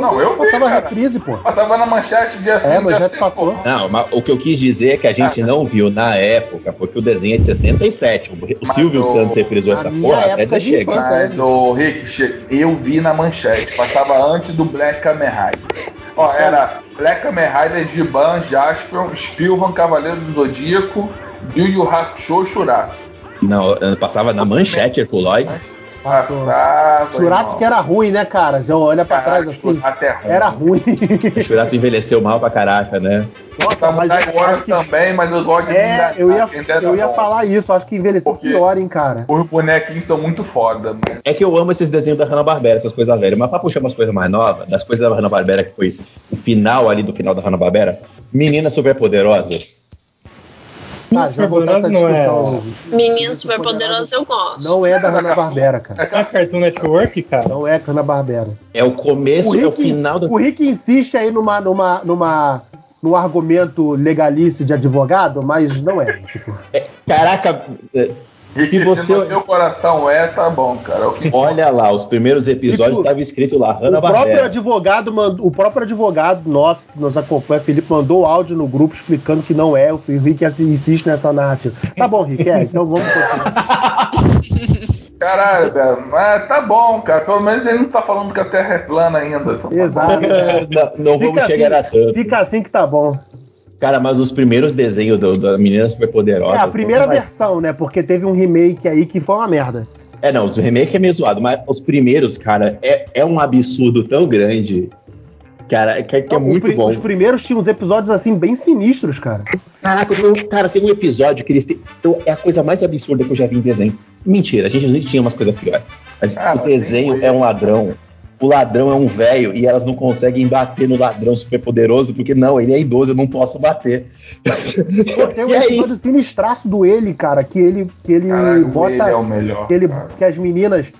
Não, eu vi, passava cara. reprise, pô. Passava na manchete dia assim, É, dia manchete assim, passou. pô. Não, mas o que eu quis dizer é que a gente não viu na época, porque o desenho é de 67. O, o Mas Silvio o- Santos reprisou na essa porra, até de chega. infância, Mas, ô Rick, eu vi na manchete. Passava antes do Black Kamen Rider. Ó, era Black Kamen Rider, Giban, Jaspion, Spielvan, Cavaleiro do Zodíaco, Yu Yu Hakusho Shurato. Não, passava na manchete Herculoides. Passou. Passava, Churato irmão. que era ruim, né, cara? Já olha pra Caralho, trás assim. É ruim. Era ruim. O Churato envelheceu mal pra caraca, né? Nossa, mas eu acho que. também, mas eu gosto de É, enganar, eu ia, eu ia falar isso. Acho que envelheceu Por quê? pior, hein, cara. Os bonequinhos são muito foda, mano. É que eu amo esses desenhos da Hanna-Barbera, essas coisas velhas. Mas pra puxar umas coisas mais novas, das coisas da Hanna-Barbera, que foi o final ali do final da Hanna-Barbera, Meninas Superpoderosas. Ah, já voltar essa Não é- discussão. Menino Superpoderoso eu gosto. Não é da Hanna-Barbera, cara. É Cartoon Network, cara? Não é Hanna-Barbera. É o começo, O é o Rick, final da. o Rick insiste aí numa, numa, numa, num argumento legalício de advogado, mas não é. Tipo, Caraca, Rick, Se se você- no seu coração é, tá bom, cara. É olha lá, os primeiros episódios estava escrito lá, o próprio advogado mandou, o próprio advogado nosso que nos acompanha, Felipe, mandou áudio no grupo explicando que não é. O Rick insiste nessa narrativa. Tá bom, Rick, é, então vamos continuar. [laughs] Caralho, velho, mas tá bom, cara. Pelo menos ele não tá falando que a Terra é plana ainda. então tá Exato. [laughs] não, não vamos Fica chegar assim, a tanto. Fica assim que tá bom. Cara, mas os primeiros desenhos do- da Meninas Superpoderosas. É a primeira versão, né? Porque teve um remake aí que foi uma merda. É, não, os remake é meio zoado, mas os primeiros, cara, é, é um absurdo tão grande. Cara, que, que é O muito pri- bom. Os primeiros tinham uns episódios assim bem sinistros, cara. Caraca, eu- cara, tem um episódio que eles têm. é a coisa mais absurda que eu já vi em desenho. Mentira, a gente não tinha umas coisas piores. Mas Ah, o desenho é um ladrão. O ladrão é um velho e elas não conseguem bater no ladrão super poderoso, porque não, ele é idoso, eu não posso bater. Pô, tem um [laughs] é episódio isso. sinistraço do ele, cara, que ele, que ele Caralho, bota. ele é o melhor. que, ele, cara. que as meninas.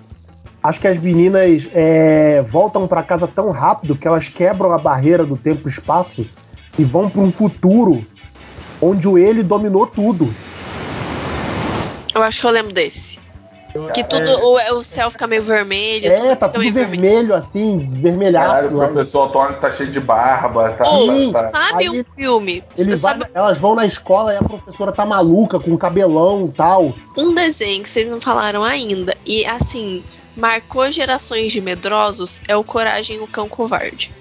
Acho que as meninas é, voltam pra casa tão rápido que elas quebram a barreira do tempo e espaço e vão pra um futuro onde o ele dominou tudo. Eu acho que eu lembro desse. Que tudo, o, o céu fica meio vermelho. É, tá fica tudo meio vermelho assim, vermelhaço. o aí professor Antônio tá cheio de barba. Tá, Sim. tá- tá- Sabe Aí um filme? Ele vai- sabe elas vão na escola e a professora tá maluca, com cabelão e tal. um desenho que vocês não falaram ainda? E assim, marcou gerações de medrosos é o Coragem e o Cão Covarde.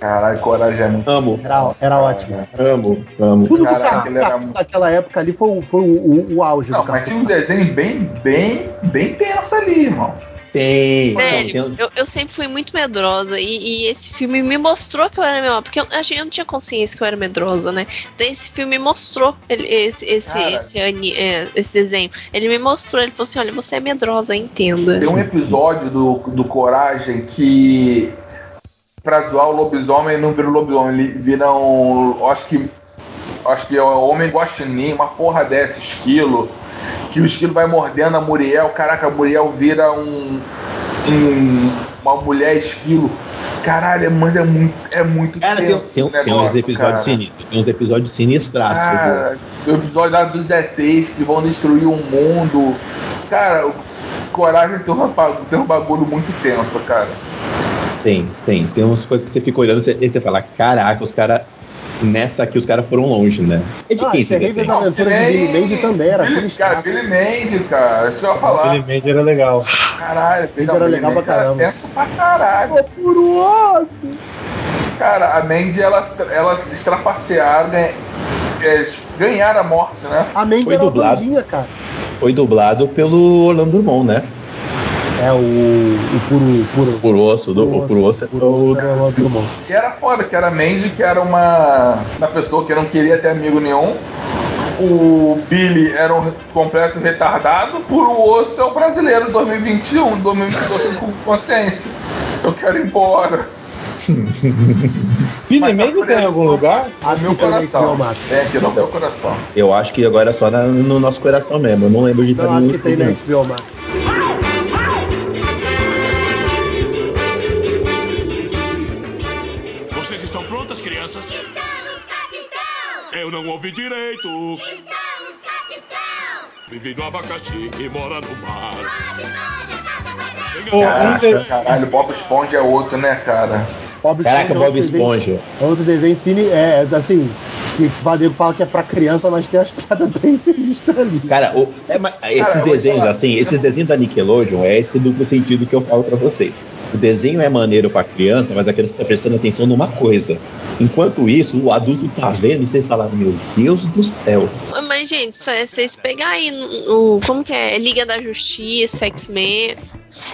Caralho, coragem é muito. Amo, Era, era ótimo. amo, amo. Tudo do Caraca, cartoon era cartoon muito- daquela época ali foi, o- foi o, o- o auge Não, do mas tinha cartoon. um desenho bem, bem, bem tenso ali, irmão. Tem, Velho, tem, eu, eu sempre fui muito medrosa e, e esse filme me mostrou que eu era medrosa, porque eu, a gente- eu não tinha consciência que eu era medrosa, né? Daí esse filme mostrou ele- esse, esse, esse, é, esse desenho. Ele me mostrou, ele falou assim: olha, você é medrosa, entenda. Tem um episódio do, do Coragem que pra zoar o lobisomem não vira um lobisomem, ele vira um. Acho que. Acho que é o homem guaxinim, uma porra dessa, esquilo. Que o esquilo vai mordendo a Muriel. Caraca, a Muriel vira um. um- uma mulher esquilo. Caralho, mas é muito. É muito Cara, tem, tem, o tem uns negócio, episódios cara. sinistros. Tem uns episódios sinistraços. viu? Cara, o episódio lá dos ETs que vão destruir o mundo. Cara, o Coragem tem um, tem um bagulho muito tenso, cara. Tem, tem. Tem umas coisas que você fica olhando e você, e você fala, caraca, os caras. Nessa aqui os caras foram longe, né? É de Ah, quem esse Terríveis desenho? Aventuras de Billy Mandy também era Billy, Cara. Billy Mandy, cara. Deixa eu falar. Billy Mandy era legal. Caralho, Mandy não, era Billy legal Mandy pra caramba. Era pra caralho. Puro osso! Cara, a Mandy, ela, ela extrapacearam, ganha- é, ganharam a morte, né? A Mandy Foi era dublado. bandinha, cara. Foi dublado pelo Orlando Drummond, né? É o, o puro. puro Por osso, do, o por osso é puro o- osso era o Orlando Drummond. E era foda, que era a Mandy, que era uma, uma pessoa que não queria ter amigo nenhum. O Billy era um completo retardado. Puro osso é o brasileiro 2021, 2022 [laughs] com consciência. Eu quero ir embora. Billy tá Mandy tem em preso. algum lugar? Acho que meu tem coração. Max. É, aqui no meu coração. Eu acho que agora é só na- no nosso coração mesmo. Eu não lembro de estar Não, no acho que tem na. HBO Max. Eu não ouvi direito. Estamos, capitão! Vive no abacaxi e mora no mar. Esponja, Caraca, de- caralho, Bob Esponja é outro, né, cara? Bob Caraca, Esponja é Bob outro desenho- Esponja. É outro desenho cine. É, assim. Que o Vadeiro fala que é pra criança, mas tem as piadas bem sinistras ali. Cara, o- é, esses te desenhos, falar. assim, esses desenhos da Nickelodeon é esse duplo sentido que eu falo pra vocês. O desenho é maneiro pra criança, mas a criança tá prestando atenção numa coisa. Enquanto isso, o adulto tá vendo e vocês falam, meu Deus do céu. Mas, gente, é vocês pegar aí o. Como que é? Liga da Justiça, X-Men.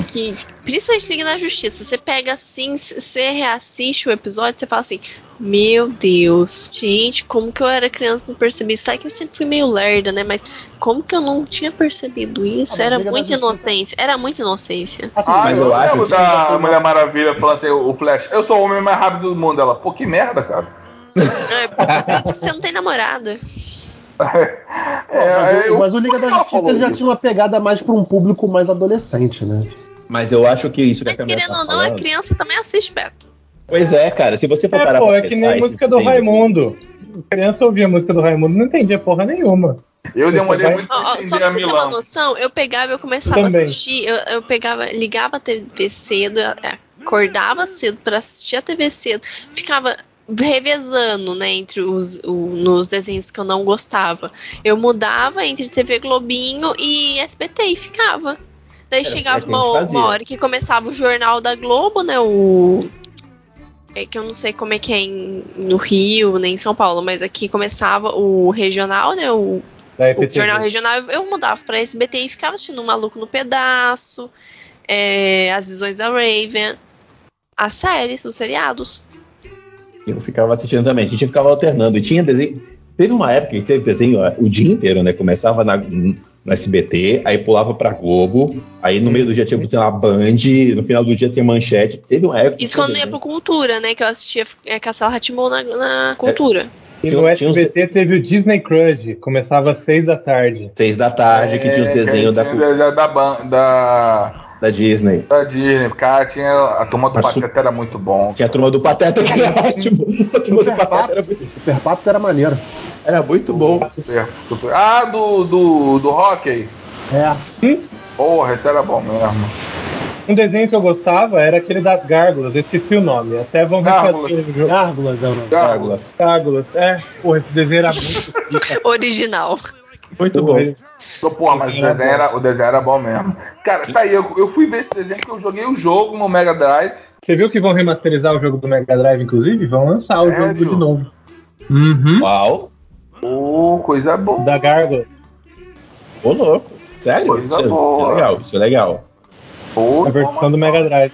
Que, principalmente Liga da Justiça, você pega assim, você reassiste o episódio, você fala assim: Meu Deus, gente, como que eu era criança e não percebi? Sabe que eu sempre fui meio lerda, né? Mas como que eu não tinha percebido isso? Ah, era muita inocência, era muita inocência. Assim, Ah, Mas eu, eu acho que- da Mulher Maravilha falando assim, o Flash, eu sou o homem mais rápido do mundo. Ela, pô, que merda, cara. É, por isso que você não tem namorada. [laughs] É, mas, o, eu- mas o Liga da Justiça já isso. tinha uma pegada mais pra um público mais adolescente, né? Mas eu acho que isso que Mas a Camila querendo tá ou não, a falando- criança também assiste Beto. Pois é, cara, se você for É, parar pô, pra é que pensar, nem a música do Raimundo. A criança ouvia a música do Raimundo não entendia porra nenhuma. Eu demorei muito Ó, ó, pra só pra a você ter uma Milão. noção, eu pegava, eu começava a assistir, eu, eu pegava, ligava a TV cedo, é, acordava cedo pra assistir a TV cedo, ficava revezando, né, entre os o- nos desenhos que eu não gostava. Eu mudava entre TV Globinho e SBT e ficava. Daí Era, chegava é o uma, uma hora que começava o jornal da Globo, né, o é que eu não sei como é que é em- no Rio, nem em São Paulo, mas aqui começava o regional, né, o o jornal regional eu- mudava pra SBT e ficava assistindo um Maluco no Pedaço, é, as visões da Raven, as séries, os seriados. Eu ficava assistindo também. A gente ficava alternando. E tinha desenho. Teve uma época que teve desenho ó, o dia inteiro, né? Começava na- no SBT, aí pulava pra Globo, aí no meio do dia tinha tinha uma Band, no final do dia tinha manchete. Teve uma época. Isso quando ia desenho- pro Cultura, né? Que eu assistia é, Castelo Ratimou na, na Cultura. E Tinha- no tinha uns- SBT teve o Disney Crush, começava às seis da tarde. Seis da tarde, que tinha os É, desenhos da, da, da, da, da Disney. da Disney. Cara, tinha a turma do su- Pateta era muito bom. Tinha a turma do Pateta, que era [laughs] ótimo. A turma do Super Pateta era, Patos, Super Patos era maneiro. Era muito bom. Ah, do, do, do hockey. É. Porra, esse era bom mesmo. Um desenho que eu gostava era aquele das gárgulas, eu esqueci o nome. Até vão ver Gárgulas. é o jogo. Gárgulas é o nome. Gárgulas. Gárgulas. É, porra, esse desenho era muito. [laughs] Original. Muito bom. Pô, Pô, mas o desenho, era, o desenho era bom mesmo. Cara, tá aí, eu, eu fui ver esse desenho porque eu joguei o jogo no Mega Drive. Você viu que vão remasterizar o jogo do Mega Drive, inclusive? Vão lançar o Sério? jogo de novo. Uhum. Uau. Ô, coisa boa. Da Gargoyle. Ô, louco. Sério? Coisa Isso é, isso boa. é legal, isso é legal. Pô, A versão do Mega Drive.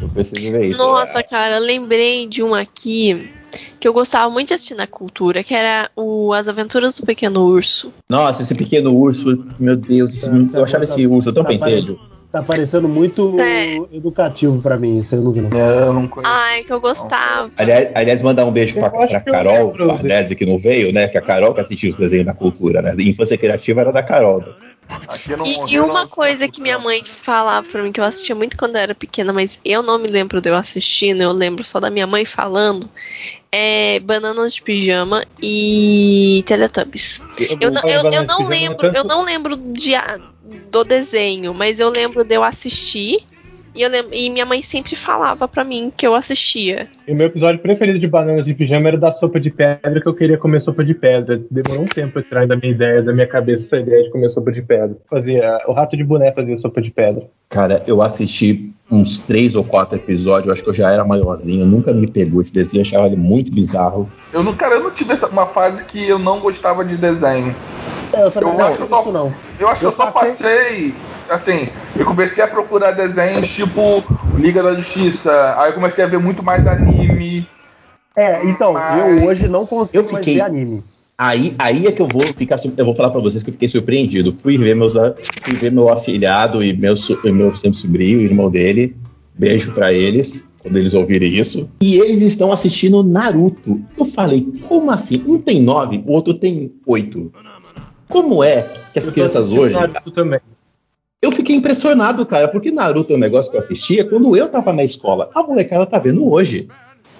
Eu preciso ver isso. Nossa, cara, lembrei de um aqui que eu gostava muito de assistir na cultura, que era o As Aventuras do Pequeno Urso. Nossa, esse pequeno urso, meu Deus, esse- eu achava esse urso tão tá pentelho. Tá parecendo muito Sério? educativo pra mim, isso aí eu não vi não. É, eu não conheço. Ai, que eu gostava. Aliás, aliás, mandar um beijo Eu pra, pra eu Carol, Desi que não veio, né? Que a Carol que assistiu os desenhos da cultura, né? Infância Criativa era da Carol. Não- E, e eu uma coisa que minha mãe falava pra mim, que eu assistia muito quando eu era pequena, mas eu não me lembro de eu assistindo, eu lembro só da minha mãe falando, é Bananas de Pijama e Teletubbies. Eu não, eu, eu não lembro, eu não lembro de, do desenho, mas eu lembro de eu assistir e, eu lembro, e minha mãe sempre falava pra mim que eu assistia. E o meu episódio preferido de Bananas de Pijama era o da sopa de pedra, que eu queria comer sopa de pedra. Demorou um tempo pra tirar da minha ideia, da minha cabeça, essa ideia de comer sopa de pedra. Fazia, o rato de boné fazia sopa de pedra. Cara, eu assisti uns três ou quatro episódios, eu acho que eu já era maiorzinho, nunca me pegou esse desenho, eu achava ele muito bizarro. Eu não, cara, eu não tive essa, uma fase que eu não gostava de desenho. É, eu falei, Eu não, acho que eu tô- isso não. Eu acho que Eu eu só passei- passei, assim, eu comecei a procurar desenhos tipo Liga da Justiça, aí eu comecei a ver muito mais anime. É, então, Mas- eu hoje não consigo Eu mais fiquei- ver anime. Aí, aí é que eu vou ficar, eu vou falar pra vocês que eu fiquei surpreendido. Fui ver meus, fui ver meu afilhado e meu, e meu sempre sobrinho, irmão dele. Beijo pra eles, quando eles ouvirem isso. E eles estão assistindo Naruto. Eu falei, como assim? Um tem nove, o outro tem oito. Como é que as crianças hoje. Naruto também. Eu fiquei impressionado, cara, porque Naruto é um negócio que eu assistia quando eu tava na escola. A molecada tá vendo hoje.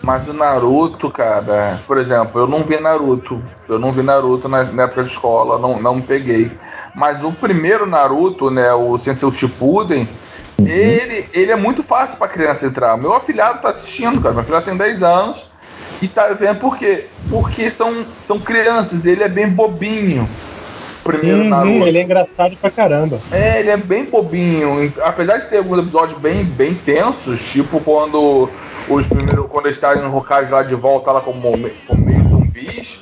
Mas o Naruto, cara, por exemplo, eu não vi Naruto. Eu não vi Naruto na, na época de escola, não, não me peguei. Mas o primeiro Naruto, né, o Sensei Shippuden, ele, ele é muito fácil pra criança entrar. Meu afilhado tá assistindo, cara. Meu afilhado tem 10 anos e tá vendo por quê? Porque são, são crianças, ele é bem bobinho. Primeiro Uhum, Naruto. ele é engraçado pra caramba. É, ele é bem bobinho. Apesar de ter alguns episódios bem, bem tensos, tipo quando os primeiros, quando eles estão no Hokage lá de volta lá como, como meio zumbis,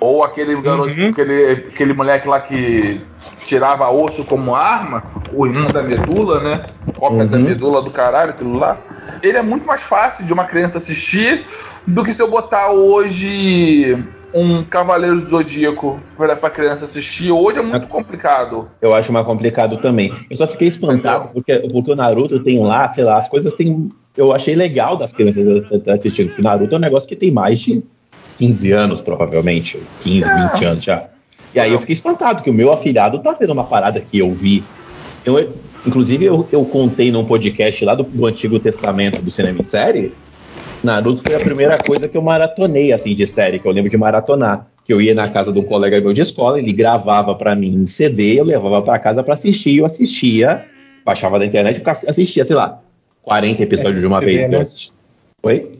ou aquele garoto, Uhum. aquele, aquele moleque lá que tirava osso como arma, o irmão da medula, né? Cópia da Uhum. medula do caralho, aquilo lá. Ele é muito mais fácil de uma criança assistir do que se eu botar hoje um Cavaleiro do Zodíaco pra, pra criança assistir. Hoje é muito complicado. Eu acho mais complicado também. Eu só fiquei espantado porque, porque o Naruto tem lá, sei lá, as coisas tem. Eu achei legal das crianças assistindo. Porque o Naruto é um negócio que tem mais de 15 anos, provavelmente. 15, 20 anos já. E aí eu fiquei espantado que o meu afilhado tá vendo uma parada que eu vi. Eu, inclusive, eu, eu contei num podcast lá do, do Antigo Testamento do Cinema em Série. Naruto foi a primeira coisa que eu maratonei, assim, de série, que eu lembro de maratonar. Que eu ia na casa de um colega meu de escola, ele gravava pra mim em CD, eu levava pra casa pra assistir, eu assistia, baixava da internet e assistia, sei lá, 40 episódios de uma vez. né? Eu. Oi?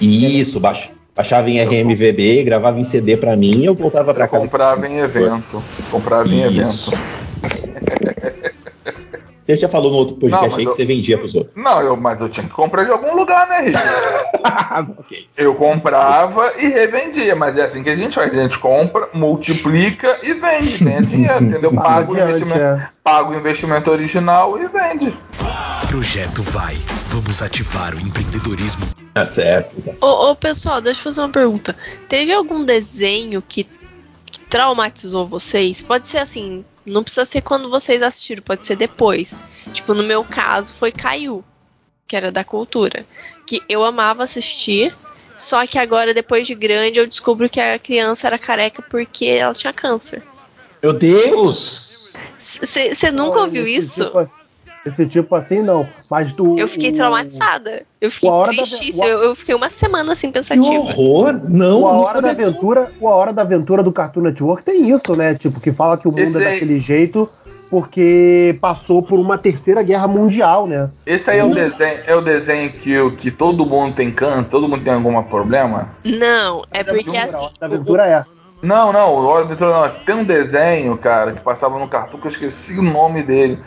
Isso, baix, baixava em RMVB, gravava em CD pra mim e eu voltava pra Eu casa. comprava em evento. Comprava em evento. [laughs] Você já falou no outro podcast Não, aí que eu- você vendia pros outros. Não, eu, mas eu tinha que comprar de algum lugar, né, Rick? [laughs] ok. Eu comprava e revendia, mas é assim que a gente faz. A gente compra, multiplica e vende. Ganha [laughs] dinheiro, entendeu? Paga o, investimento, é. paga o investimento original e vende. Projeto Vai. Vamos ativar o empreendedorismo. Tá certo. Tá certo. Ô, ô, pessoal, deixa eu fazer uma pergunta. Teve algum desenho que, que traumatizou vocês? Pode ser assim, não precisa ser quando vocês assistiram, pode ser depois. Tipo, no meu caso foi Caiu, que era da cultura. Que eu amava assistir, só que agora, depois de grande, eu descubro que a criança era careca porque ela tinha câncer. Meu Deus! Você nunca ouviu isso? tipo- esse tipo assim, não. Mas do. Eu fiquei o- traumatizada. Eu fiquei A da tristíssima. o A- Eu, eu fiquei uma semana assim Que pensativa. horror! Não, O A não Hora da Aventura, o A Hora da Aventura do Cartoon Network tem isso, né? Tipo, que fala que o mundo Esse é aí- daquele jeito porque passou por uma terceira guerra mundial, né? Esse aí é o desenho, é o desenho que, o- que todo mundo tem câncer, todo mundo tem algum problema. Não, é porque A assim. Hora da Aventura é. Não, não, o Hora da Aventura não. Tem um desenho, cara, que passava no cartoon que eu esqueci o nome dele.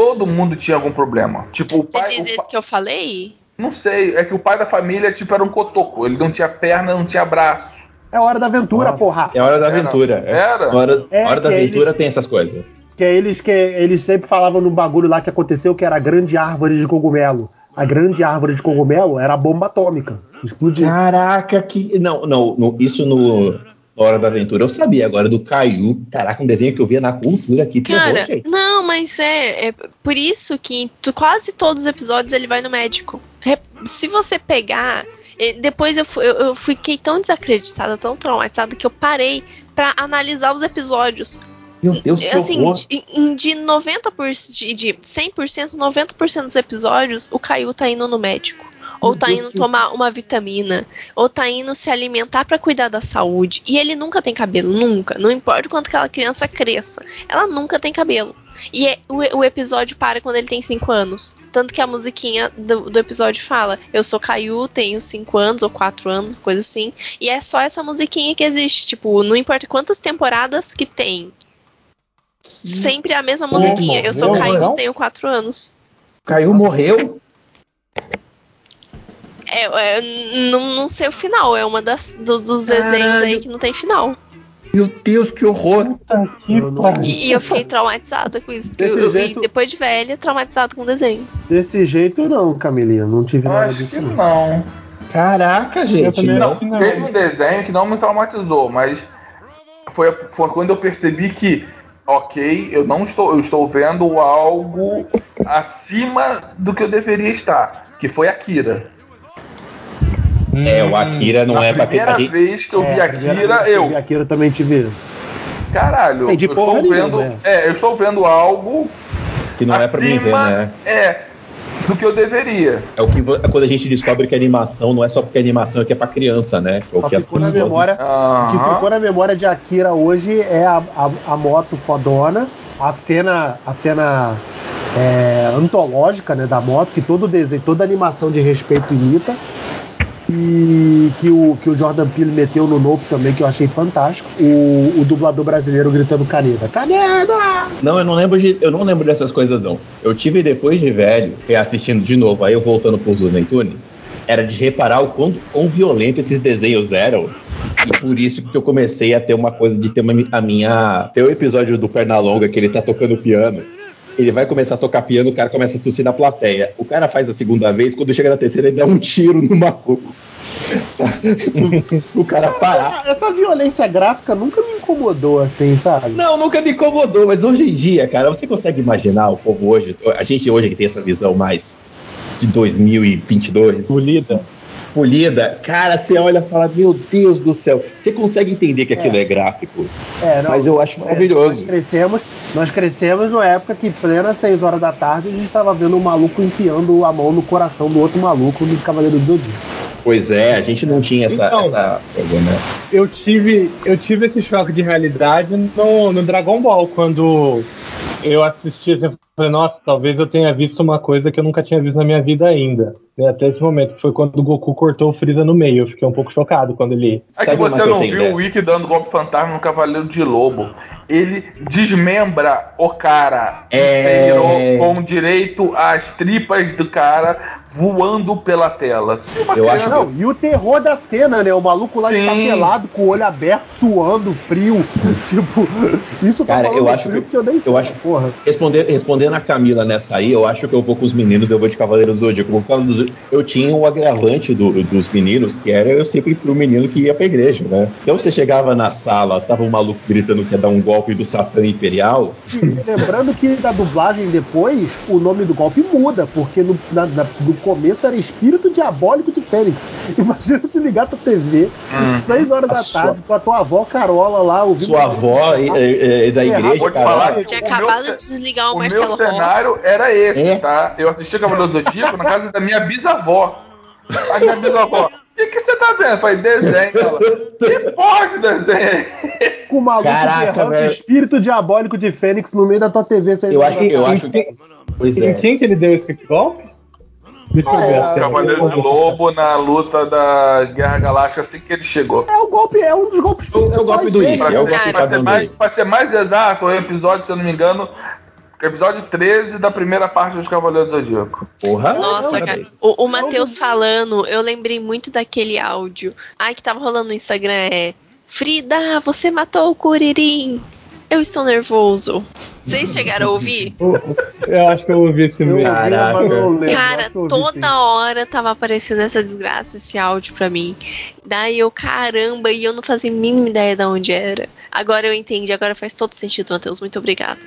Todo mundo tinha algum problema. Tipo, o Você pai. diz o esse pa- que eu falei? Não sei, é que o pai da família, tipo, era um cotoco. Ele não tinha perna, não tinha braço. É hora da aventura, Nossa, porra. É hora da Era. aventura. É. Era? Hora, É, hora da aventura eles- tem essas coisas. Que é eles que eles sempre falavam no bagulho lá que aconteceu que era a grande árvore de cogumelo. A grande árvore de cogumelo era a bomba atômica. Explodiu. Caraca, que. Não, não, no- isso no. Hora da Aventura eu sabia. Agora do Caio. Caraca, um desenho que eu via na cultura aqui. Cara, terror, não, mas é, é por isso que tu- quase todos os episódios ele vai no médico. Se você pegar. Depois eu, eu, eu fiquei tão desacreditada, tão traumatizada, que eu parei pra analisar os episódios. Meu Deus, assim, de, de 90%, de, de 100%, 90% dos episódios, o Caio tá indo no médico. Ou tá indo tomar uma vitamina, ou tá indo se alimentar pra cuidar da saúde. E ele nunca tem cabelo, nunca. Não importa o quanto aquela criança cresça, ela nunca tem cabelo. E é- o, o episódio para quando ele tem 5 anos. Tanto que a musiquinha do, do episódio fala: Eu sou Caio, tenho 5 anos ou 4 anos, coisa assim. E é só essa musiquinha que existe. Tipo, não importa quantas temporadas que tem. Sempre a mesma musiquinha. Eu sou Caio, tenho 4 anos. Caio morreu? É, é, não, não sei o final, é uma das do- dos Caralho. desenhos aí que não tem final. Meu Deus, que horror. Eu não-. E, eu fiquei traumatizada com isso. Desse eu- jeito- E depois de velha, traumatizada com o desenho. Desse jeito não, Camilinha. Não tive Eu nada acho disso. que não. não. Caraca, gente. também não. não. Teve um desenho que não me traumatizou, mas foi, foi quando eu percebi que, ok, eu não estou, eu estou vendo algo acima do que eu deveria estar, que foi Akira. É, o Akira não é pra quem. primeira a gente- vez que eu É, vi a primeira Akira, vez que eu, vi Akira eu também tive isso. caralho, Entendi eu porra estou vendo, é, eu estou vendo algo Que não é pra mim ver, acima, né? é, do que eu deveria. É o que é quando a gente descobre que a animação não é só porque a animação é que é pra criança, né? É o que as ficou na memória. O que ficou na memória de Akira hoje é a, a, a moto fodona, a cena, a cena é, antológica né, da moto, que todo desenho, toda animação de respeito imita. E que o, que o Jordan Peele meteu no Nope também, que eu achei fantástico. O, o dublador brasileiro gritando caneta. Caneta! Não, eu não lembro de, eu não lembro dessas coisas não. Eu tive depois de velho, assistindo de novo, aí eu voltando pros Looney Tunes, era de reparar o quão, quão violento esses desenhos eram. E por isso que eu comecei a ter uma coisa de ter uma, a minha. Tem o episódio do Pernalonga que ele tá tocando piano. Ele vai começar a tocar piano, o cara começa a tossir na plateia. O cara faz a segunda vez, quando chega na terceira, ele dá um tiro no maluco. [laughs] o cara parar. Essa violência gráfica nunca me incomodou assim, sabe? Não, nunca me incomodou, mas hoje em dia, cara, você consegue imaginar o povo hoje, a gente hoje que tem essa visão mais de 2022, Polida. Polida, cara, você olha e fala, meu Deus do céu, você consegue entender que aquilo é, gráfico, É, não, mas eu acho Nós maravilhoso. crescemos, nós crescemos numa época que, plena 6 horas da tarde, a gente estava vendo um maluco enfiando a mão no coração do outro maluco no Cavaleiro do Zodíaco. Pois é, a gente não tinha essa, Então. essa né? Eu tive, eu tive esse choque de realidade no, no Dragon Ball, quando eu assisti assim, eu falei, nossa, talvez eu tenha visto uma coisa que eu nunca tinha visto na minha vida ainda. E até esse momento, que foi quando o Goku cortou o Freeza no meio. Eu fiquei um pouco chocado quando ele. É que Sabe você não viu o dessas? Wiki dando golpe fantasma no Cavaleiro de Lobo. Ele desmembra o cara É. com direito às tripas do cara voando pela tela. Eu acho Não, e o terror da cena, né? O maluco lá Sim. escapelado, com o olho aberto, suando, frio. [laughs] tipo, isso tá Cara, eu acho frio que- eu nem sei. eu acho- porra. Responder, respondendo a Camila nessa aí, eu acho que eu vou com os meninos, eu vou de Cavaleiro do Zodíaco. Por causa do- eu tinha um agravante do- dos meninos, que era eu sempre fui o menino que ia pra igreja, né? Então você chegava na sala, tava um maluco gritando que ia dar um golpe do Satã Imperial. Lembrando que na dublagem depois, o nome do golpe muda, porque no, na- na- no começo era Espírito Diabólico de Fênix. [laughs] Imagina tu ligar tua TV, Uhum. 6 horas da sua- tarde, com a tua avó Carola lá ouvindo. Sua avó é, é- é da igreja, Vou te falar Tinha o meu acabado ce- de desligar o, o Marcelo meu cenário Rossi. era esse, É. tá? Eu assisti Cavaleiro do Zodíaco na casa da minha bisavó. A minha bisavó. O que, você tá vendo? Falei, desenho. Ela, que porra de desenho é? Com o maluco Caraca, velho. Espírito Diabólico de Fênix no meio da tua TV. Eu acho, eu acho que. Pois Em é. quem que ele deu esse golpe? Deixa eu ver. É, Cavaleiro de Lobo na luta da Guerra Galáctica assim que ele chegou. É o golpe, é um dos golpes É o- é o golpe do dele. é o golpe Cara, Pra ser, padrão mais, dele. pra ser mais exato, o episódio, se eu não me engano, episódio 13 da primeira parte dos Cavaleiros do Zodíaco. Porra. Nossa, cara. O, o Matheus falando, eu lembrei muito daquele áudio. Ai, que tava rolando no Instagram é. Frida, você matou o Kuririn. Eu estou nervoso. Vocês chegaram a ouvir? Eu acho que eu ouvi esse mesmo. Caraca. Cara, sim. toda hora tava aparecendo essa desgraça, esse áudio pra mim. Daí eu, caramba, e eu não fazia a mínima ideia de onde era. Agora eu entendi, agora faz todo sentido, Matheus. Muito obrigada.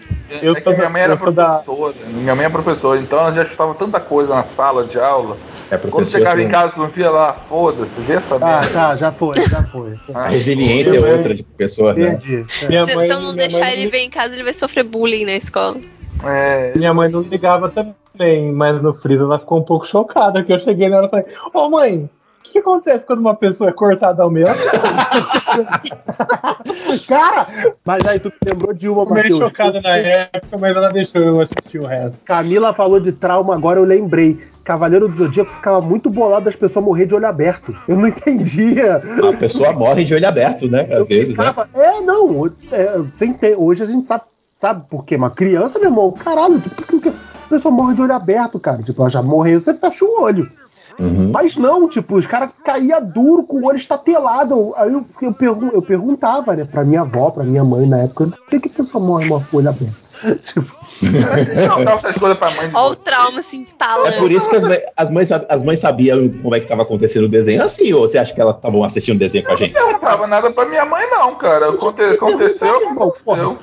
Eu é sou minha mãe era sou da- professora. Minha mãe é professora, então ela já estava tanta coisa na sala de aula. É Quando chegava em casa filho lá, foda-se, vê essa Ah, merda. tá, já foi, já foi. A resiliência é outra de pessoa, né? Perdi. É. Minha Se, mãe- se eu não minha deixar mãe- ele ver em casa, ele vai sofrer bullying na escola. É, Minha mãe não ligava também, mas no freezer ela ficou um pouco chocada que eu cheguei nela e falei: Ô mãe, o que, que acontece quando uma pessoa é cortada ao meio? [laughs] Cara, mas aí tu me lembrou de uma, Eu meio Matheus. chocada na época, mas ela deixou eu assistir o resto. Camila falou de trauma, agora eu lembrei. Cavaleiro do Zodíaco ficava muito bolado das pessoas morrer de olho aberto. Eu não entendia. A pessoa morre de olho aberto, né? Às Eu vezes, né? ficava, É, não. É, sem ter, hoje a gente sabe, sabe por quê? Uma criança, meu irmão, caralho, tipo, por que a pessoa morre de olho aberto, cara? Tipo, ela já morreu, você fecha o olho. Uhum. Mas não, tipo, os caras caíam duro com o olho estatelado. Aí eu, eu, pergun eu perguntava, né, pra minha avó, pra minha mãe na época, por que, que a pessoa morre com o olho aberto? tipo, [laughs] não dá essas coisas pra mãe Olha o trauma se É instalando. por isso que as mães, as, mães, as mães sabiam como é que estava acontecendo o desenho assim, ou você acha que elas estavam assistindo o desenho com a gente? Eu não perguntava nada pra minha mãe, não, cara. Aconte- Aconteceu, aconteceu.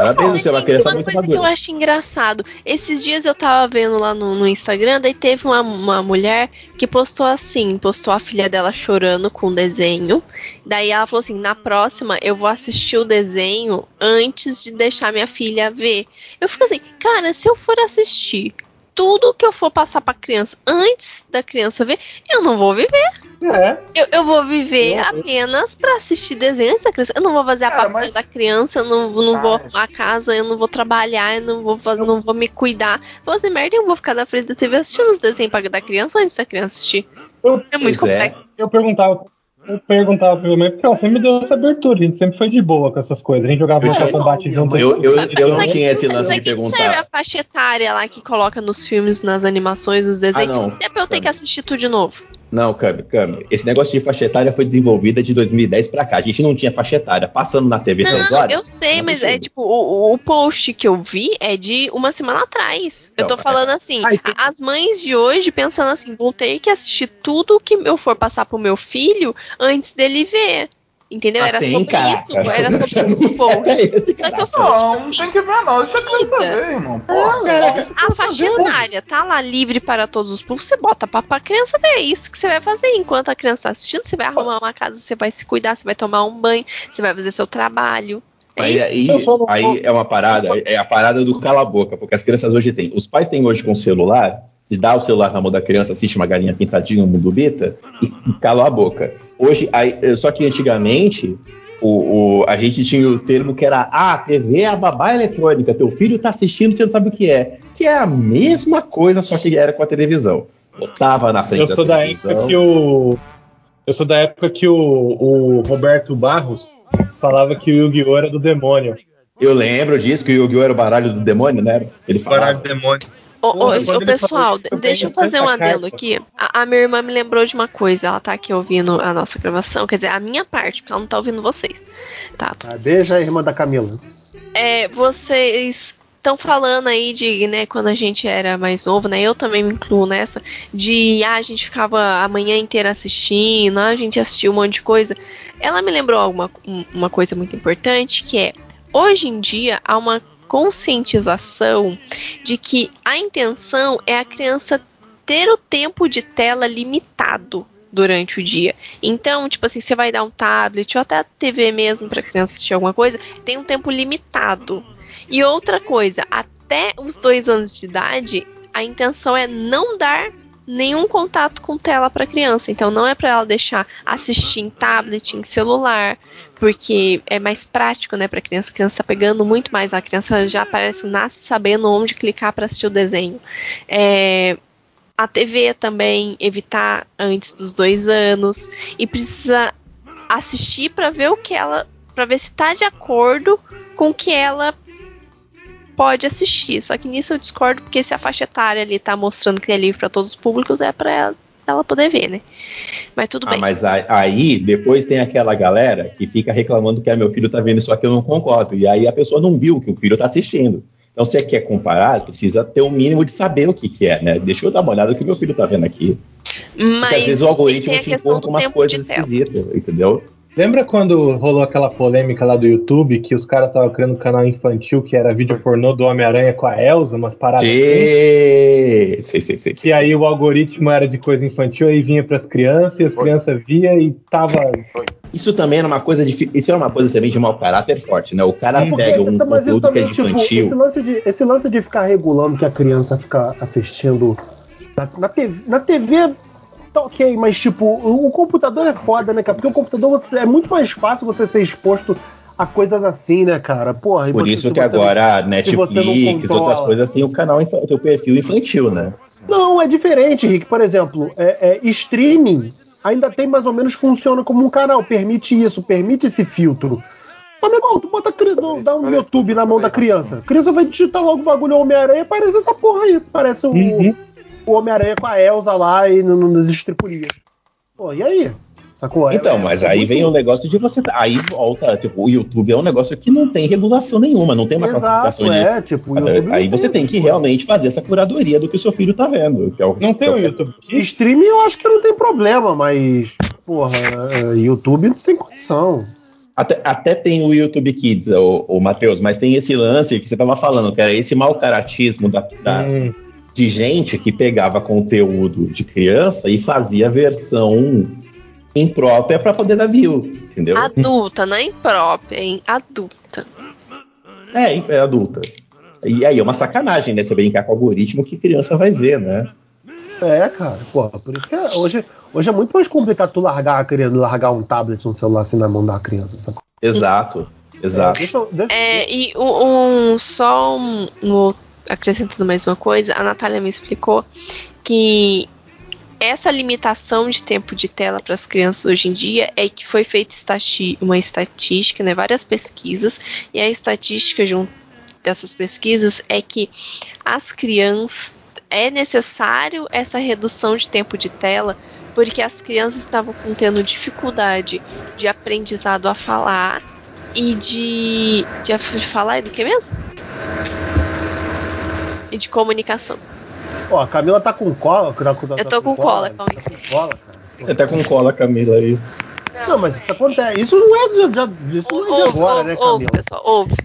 Parabéns, você é uma criança uma muito coisa que eu madura. acho engraçado. Esses dias eu tava vendo lá no, no Instagram, daí teve uma, uma mulher que postou assim, postou a filha dela chorando com o desenho. Daí ela falou assim: na próxima eu vou assistir o desenho antes de deixar minha filha ver. Eu fico assim, cara, se eu for assistir tudo que eu for passar pra criança antes da criança ver, eu não vou viver. É, Eu, eu vou viver Eu- apenas pra assistir desenho antes da criança. Eu não vou fazer a papinha mas- da criança, eu não, não vou arrumar a casa, eu não vou trabalhar, eu não vou, fazer, não vou me cuidar. Vou fazer merda e eu vou ficar na frente da TV assistindo os desenhos pra- da criança antes da criança assistir. eu, É muito Pois é. complexo. eu perguntava. Eu perguntava pra minha mãe porque ela sempre me deu essa abertura, a gente sempre foi de boa com essas coisas. A gente jogava Mortal Kombat junto. Eu, eu, eu não tinha esse lance de que que serve perguntar. a faixa etária lá que coloca nos filmes, nas animações, nos desenhos? Ah, não. Se é eu ter que assistir tudo de novo. Não, Cami, Cami. Esse negócio de faixa etária foi desenvolvida de 2010 pra cá. A gente não tinha faixa etária. Passando na TV Não, eu sei, não mas é tipo, o, o post que eu vi é de uma semana atrás. Eu Não, tô é- falando assim, Ai, tem- as mães de hoje pensando assim, vou ter que assistir tudo que eu for passar pro meu filho antes dele ver. Entendeu? Ah, Era tem, sobre caraca. isso, era sobre [laughs] isso o post. É esse, Só que eu falo, tipo Não, não assim, tem que ver, não. Criança Eita. ver, irmão. Porra. a faixa etária tá lá livre para todos os públicos, você bota pra, pra criança ver. É isso que você vai fazer. Enquanto a criança tá assistindo, você vai arrumar uma casa, você vai se cuidar, você vai tomar um banho, você vai fazer seu trabalho. É Aí, isso. aí, aí é uma parada, é a parada do cala a boca, porque as crianças hoje têm. Os pais têm hoje com celular, de dar o celular na mão da criança, assiste uma galinha pintadinha, um mundo bita, e cala a boca. Hoje, aí, só que antigamente, o, o- a gente tinha o termo que era ah, TV é a babá eletrônica, teu filho tá assistindo, você não sabe o que é. Que é a mesma coisa, só que era com a televisão. Botava na frente Eu sou da televisão. época que o. Eu sou da época que o, o Roberto Barros falava que o Yu-Gi-Oh! era do demônio. Eu lembro disso, que o Yu-Gi-Oh! era o baralho do demônio, né? Ele falava. Baralho do demônio. Ô, ô, ô, pessoal, eu deixa eu fazer um adendo carta. aqui. A, a minha irmã me lembrou de uma coisa, ela tá aqui ouvindo a nossa gravação, quer dizer, a minha parte, porque ela não tá ouvindo vocês. Tá, ah, beija a irmã da Camila. É, vocês estão falando aí de, né, quando a gente era mais novo, né? Eu também me incluo nessa, de ah, a gente ficava a manhã inteira assistindo, ah, a gente assistiu um monte de coisa. Ela me lembrou alguma, um- uma coisa muito importante, que é hoje em dia há uma conscientização de que a intenção é a criança ter o tempo de tela limitado durante o dia. Então, tipo assim, você vai dar um tablet ou até a TV mesmo para criança assistir alguma coisa, tem um tempo limitado. E outra coisa, até os dois anos de idade, a intenção é não dar nenhum contato com tela para criança. Então, não é para ela deixar assistir em tablet, em celular, porque é mais prático, né, para criança. A criança tá pegando muito mais. A criança já parece nasce sabendo onde clicar para assistir o desenho. É, a TV também, evitar antes dos dois anos. E precisa assistir para ver o que ela. para ver se tá de acordo com o que ela pode assistir. Só que nisso eu discordo, porque se a faixa etária ali tá mostrando que é livre para todos os públicos, é para ela, ela poder ver, né? Mas tudo Ah, bem. mas aí, depois tem aquela galera que fica reclamando que ah, meu filho tá vendo isso aqui, eu não concordo. E aí a pessoa não viu o que o filho tá assistindo. Então, se você quer comparar, precisa ter o mínimo de saber o que, que é, né? Deixa eu dar uma olhada no que meu filho tá vendo aqui. Porque Mas às vezes o algoritmo te com umas coisas esquisitas, entendeu? Lembra quando rolou aquela polêmica lá do YouTube que os caras estavam criando um canal infantil que era vídeo pornô do Homem-Aranha com a Elsa, umas paradas assim? Sei, sei, sei, sei. Que aí o algoritmo era de coisa infantil, aí vinha pras crianças, e as crianças via e tava. Isso também era uma coisa de, isso era uma coisa também de mau caráter forte, né? O cara Porque- pega um conteúdo que é também, de tipo, infantil. esse lance de, esse lance de ficar regulando que a criança fica assistindo na, na TV, na TV tá ok, mas tipo, o, computador é foda, né, cara? Porque o computador você- é muito mais fácil você ser exposto a coisas assim, né, cara? Porra, e Por você- isso que agora não Netflix, outras coisas, tem o canal, tem o perfil infantil, né? Não, é diferente, Rick. Por exemplo, é, é, streaming ainda tem mais ou menos funciona como um canal, permite isso, permite esse filtro. Mas, meu irmão, tu bota não, dá um YouTube na mão da criança. A criança vai digitar logo o bagulho Homem-Aranha, parece essa porra aí. Parece o, Uhum. O Homem-Aranha com a Elsa lá e no, no, nos estripulias. Pô, e aí? Sacou? Então, É- mas é aí vem o negócio de você. Aí volta, tipo, o YouTube é um negócio que não tem regulação nenhuma, não tem uma Exato, classificação de. é, tipo, o YouTube aí você tem que pô. realmente fazer essa curadoria do que o seu filho tá vendo. Que é o, Não tem é o o- YouTube Kids? Streaming eu acho que não tem problema, mas, porra, é, YouTube não tem condição. Até, até tem o YouTube Kids, o, o Matheus, mas tem esse lance que você tava falando, que era esse mau caratismo da, da- Hum, de gente que pegava conteúdo de criança e fazia versão imprópria para poder dar view, entendeu? Adulta, não é imprópria, hein? Adulta. É, é adulta. E aí é uma sacanagem, né? Você brincar com o algoritmo que criança vai ver, né? É, cara, porra, por isso que é- hoje, hoje é muito mais complicado tu largar a criança, largar um tablet, um celular assim na mão da criança, sacou? Exato, exato. Deixa, eu- deixa, É, e um, um- só um, um- acrescentando mais uma coisa, a Natália me explicou que essa limitação de tempo de tela para as crianças hoje em dia é que foi feita estati- uma estatística, né, várias pesquisas, e a estatística junto dessas pesquisas é que as crianças é necessário essa redução de tempo de tela porque as crianças estavam tendo dificuldade de aprendizado a falar e de, de falar e do que mesmo? E de comunicação. Ó, a Camila tá com cola. Tá, tá, Eu tô com cola, Tá calma com cola, cara. Você tá com cola, Camila, aí. Não, mas isso acontece. Isso não é de, de- isso não é de Ouve, agora, ouve, né, ouve, Camila? pessoal, ouve.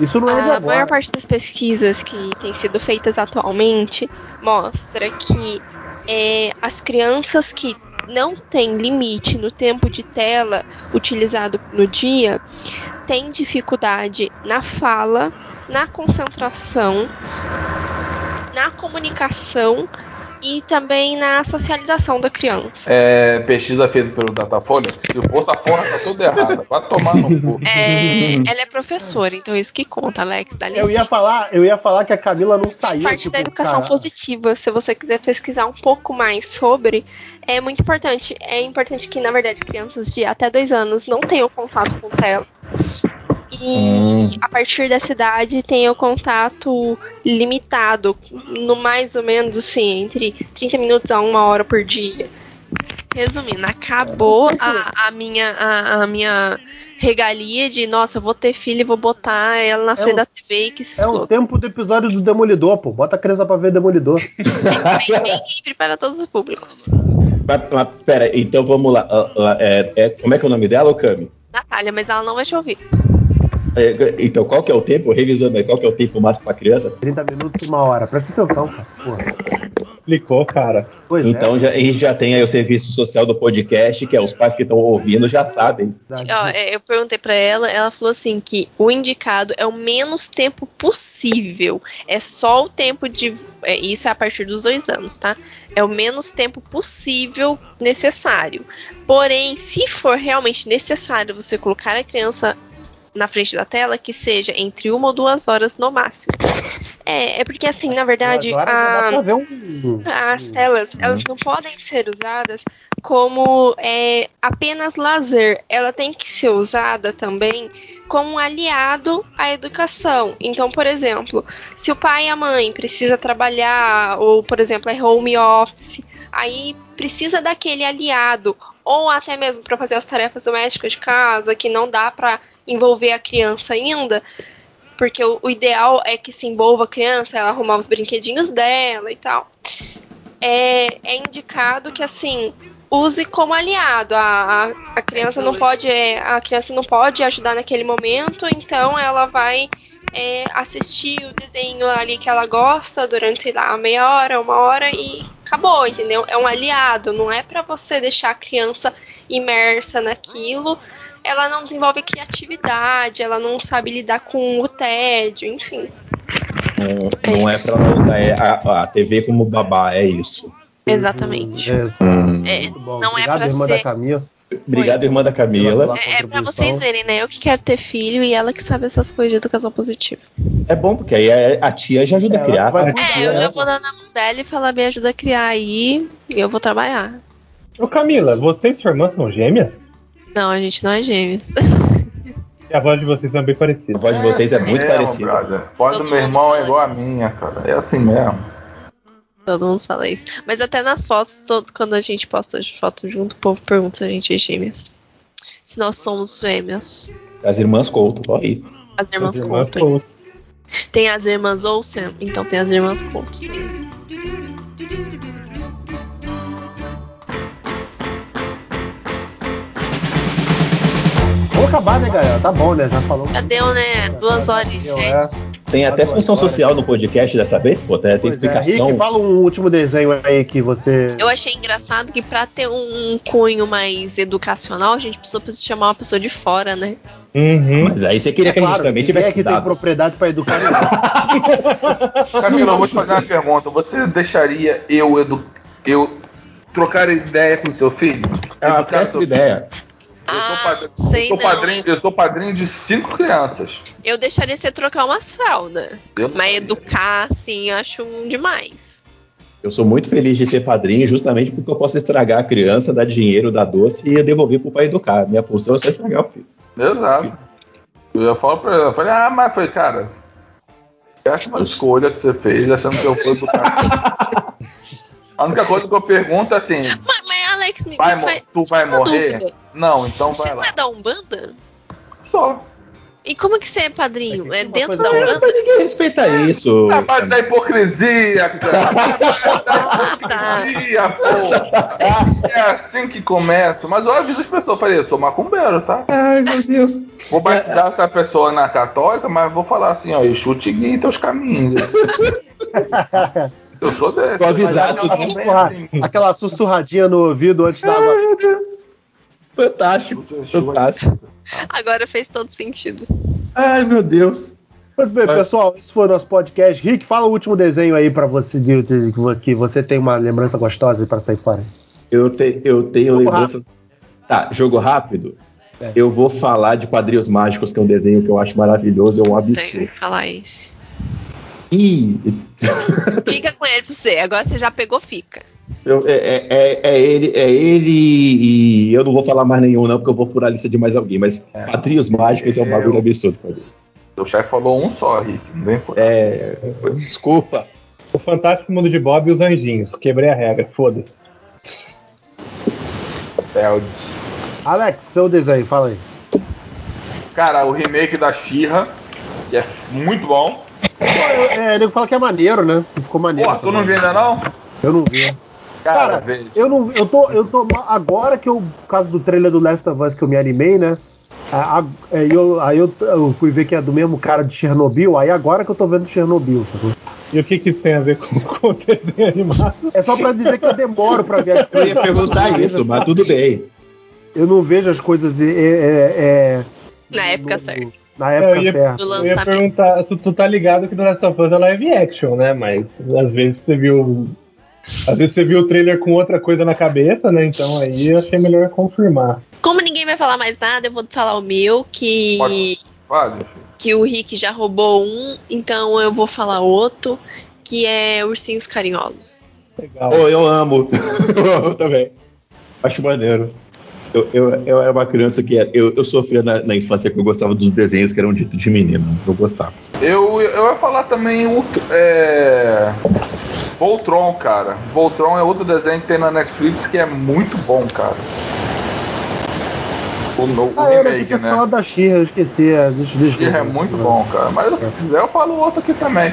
Isso não é de A agora. maior parte das pesquisas que têm sido feitas atualmente mostra que é, as crianças que não têm limite no tempo de tela utilizado no dia têm dificuldade na fala, na concentração, na comunicação e também na socialização da criança. É, pesquisa feita pelo Datafolha. Se for, essa porra tá tudo errada. Vai tomar no cu. [laughs] É, ela é professora, então isso que conta, Alex. Dá Eu ia licença. falar, eu ia falar que a Camila não saiu. parte tipo, da educação cara, positiva. Se você quiser pesquisar um pouco mais sobre, é muito importante. É importante que, na verdade, crianças de até dois anos não tenham contato com tela. E a partir dessa idade tenham contato limitado, no mais ou menos assim, entre 30 minutos a uma hora por dia. Resumindo, acabou a, a minha, a, a minha regalia de, nossa, eu vou ter filho e vou botar ela na frente um- da TV e que se É o exploda. tempo do episódio do Demolidor, pô. Bota a criança pra ver Demolidor. [laughs] Bem, bem livre para todos os públicos. Mas, mas, pera, então vamos lá. Ah, ah, é- é- como é que é o nome dela, ô Cami? Natália, mas ela não vai te ouvir. É, então, qual que é o tempo? Revisando aí, qual que é o tempo máximo pra criança? 30 minutos e uma hora. Presta atenção, cara. Porra. Explicou, cara. Pois Então é. já, a gente já tem aí o serviço social do podcast, que é os pais que estão ouvindo já sabem. Ó, é, eu perguntei pra ela, ela falou assim que o indicado é o menos tempo possível. É só o tempo de. é, isso é a partir dos dois anos, tá? É o menos tempo possível necessário. Porém, se for realmente necessário você colocar a criança na frente da tela, que seja entre uma ou duas horas no máximo. É, é porque assim, na verdade, a- um. as telas elas não podem ser usadas como é, apenas lazer. Ela tem que ser usada também como um aliado à educação. Então, por exemplo, se o pai e a mãe precisa trabalhar ou, por exemplo, é home office, aí precisa daquele aliado ou até mesmo para fazer as tarefas domésticas de casa que não dá para envolver a criança ainda. Porque o, o ideal é que se envolva a criança, ela arrumar os brinquedinhos dela e tal é, é indicado que assim use como aliado. A, a, a criança não pode é, a criança não pode ajudar naquele momento, então ela vai é, assistir o desenho ali que ela gosta durante sei lá meia hora, uma hora e acabou, entendeu? É um aliado, não é para você deixar a criança imersa naquilo. Ela não desenvolve criatividade, ela não sabe lidar com o tédio, enfim. Não, não é pra ela usar é, a, a TV como babá, é isso. Exatamente. Hum. É, Muito bom. não é irmã ser- da Camila. Obrigado, irmã da Camila. É, é pra contribuição. vocês verem, né? Eu que quero ter filho e ela que sabe essas coisas de educação positiva. É bom, porque aí a, a tia já ajuda a Ela criar. vai tá? cuidar, É, eu né? já vou dar na mão dela e falar, me ajuda a criar aí e eu vou trabalhar. Ô Camila, vocês e sua irmã são gêmeas? Não, a gente não é gêmeos. E a voz de vocês são bem A parecida. voz de vocês é assim muito mesmo, parecida. brother. A voz do Todo meu mundo irmão é igual a minha, cara. É assim mesmo. Todo mundo fala isso. Mas até nas fotos, todo, quando a gente posta foto junto, o povo pergunta se a gente é gêmeas. Se nós somos gêmeas. As irmãs Couto, ó aí. As irmãs As irmãs Couto. Couto. Tem as irmãs Olsen, então tem as irmãs Couto também. Vamos acabar, né, galera? Tá bom, né? Já falou. Já deu, né? Duas horas e Deu, sete. é. Tem até função horas. social no podcast dessa vez, pô. Tem, tem é. explicação. Rick, fala um último desenho aí que você. Eu achei engraçado que pra ter um cunho mais educacional, a gente precisou chamar uma pessoa de fora, né? Uhum. Mas aí você queria que a gente Claro, também tivesse aqui tem estudado. propriedade pra educar. [laughs] Camila, eu vou te fazer uma pergunta. Você deixaria eu, edu... eu trocar ideia com seu filho? É uma Educar péssima ideia. Sou, Ah, padrinho, sei eu, sou não, padrinho, eu sou padrinho de cinco crianças. Eu deixaria você trocar umas fraldas. Eu não Mas educar, assim, eu acho um demais. Eu sou muito feliz de ser padrinho, justamente porque eu posso estragar a criança, dar dinheiro, dar doce e devolver pro pai educar. Minha função é só estragar o filho. Exato. Eu falar pra ela, eu falei, ah, mas foi, cara, péssima escolha que você fez, achando que eu vou educar. A [laughs] única coisa que eu pergunto é assim, mas Alex, me, vai, me faz tu vai morrer? dúvida. Não, então Você vai não lá. é da Umbanda? Só. E como que você é padrinho? É É dentro da que- Umbanda? Mas ninguém respeita isso. É mais da hipocrisia, [laughs] cara. É da hipocrisia, pô. É assim que começa. Mas eu aviso as pessoas, eu falei, eu sou macumbeiro, tá? Ai, meu Deus. Vou batizar essa pessoa na católica, mas vou falar assim, ó, Exu te guia em teus caminhos. [laughs] Eu sou desse. Tô avisado, Mas né? eu Sussurrar- assim, aquela sussurradinha no ouvido antes da Ai, água. meu Deus. Fantástico, fantástico. Agora fez todo sentido. Ai, meu Deus. Muito bem, pessoal, esse foi o nosso podcast. Rick, fala o último desenho aí pra você, que você tem uma lembrança gostosa pra sair fora. Eu, te- eu tenho Jogo lembrança. Tá, jogo rápido. É. Eu vou falar de Quadrinhos Mágicos, que é um desenho que eu acho maravilhoso, é um Tem que absurdo. falar esse. Ih, Fica com ele pra você. Agora você já pegou, fica. eu- é, é- é- é ele, é ele e eu não vou falar mais nenhum, não, porque eu vou furar a lista de mais alguém. Mas É. Quadrinhos Mágicos é um bagulho Eu- absurdo pra mim. O chefe falou um só, Rick. Nem foi. É, desculpa. O Fantástico Mundo de Bob e os Anjinhos. Quebrei a regra, foda-se. Alex, seu desenho, fala aí. Cara, o remake da Xirra, que é muito bom. Pô, eu- É, ele fala que é maneiro, né? Ficou maneiro. Pô, tu não viu ainda não? Eu não vi. Cara, Cara. Eu não, eu tô, eu tô agora que eu, por causa do trailer do Last of Us que eu me animei, né? A- a- é, eu, aí eu, eu fui ver que é do mesmo cara de Chernobyl, aí agora que eu tô vendo Chernobyl, sacou? E o que, que isso tem a ver com, com o desenho animado? É só pra dizer que eu demoro pra ver as Eu coisas. ia perguntar isso, mas tudo bem. Eu não vejo as coisas é, é, é, Na época no- certa. Na época Eu ia- certa. Eu ia perguntar se tu tá ligado que no Last of Us é live action, né? Mas às vezes você viu. Às vezes você viu o trailer com outra coisa na cabeça, né? Então aí eu achei melhor confirmar. Como ninguém vai falar mais nada, eu vou falar o meu, que Pode. Fale. que o Rick já roubou um, então eu vou falar outro, que é Ursinhos Carinhosos. Legal. Oh, eu amo. [laughs] eu amo também. Acho maneiro. Eu, eu, eu era uma criança que era- eu, eu sofria na, na infância que eu gostava dos desenhos que eram ditos de menino. Eu gostava. Eu, eu ia falar também o. É. Voltron, cara. Voltron é outro desenho que tem na Netflix que é muito bom, cara. O, no, o Ah, era, tu remake, tinha né? falado da Xirra, eu esqueci. é, Xirra é muito bom, cara. Mas se quiser eu falo outro aqui também.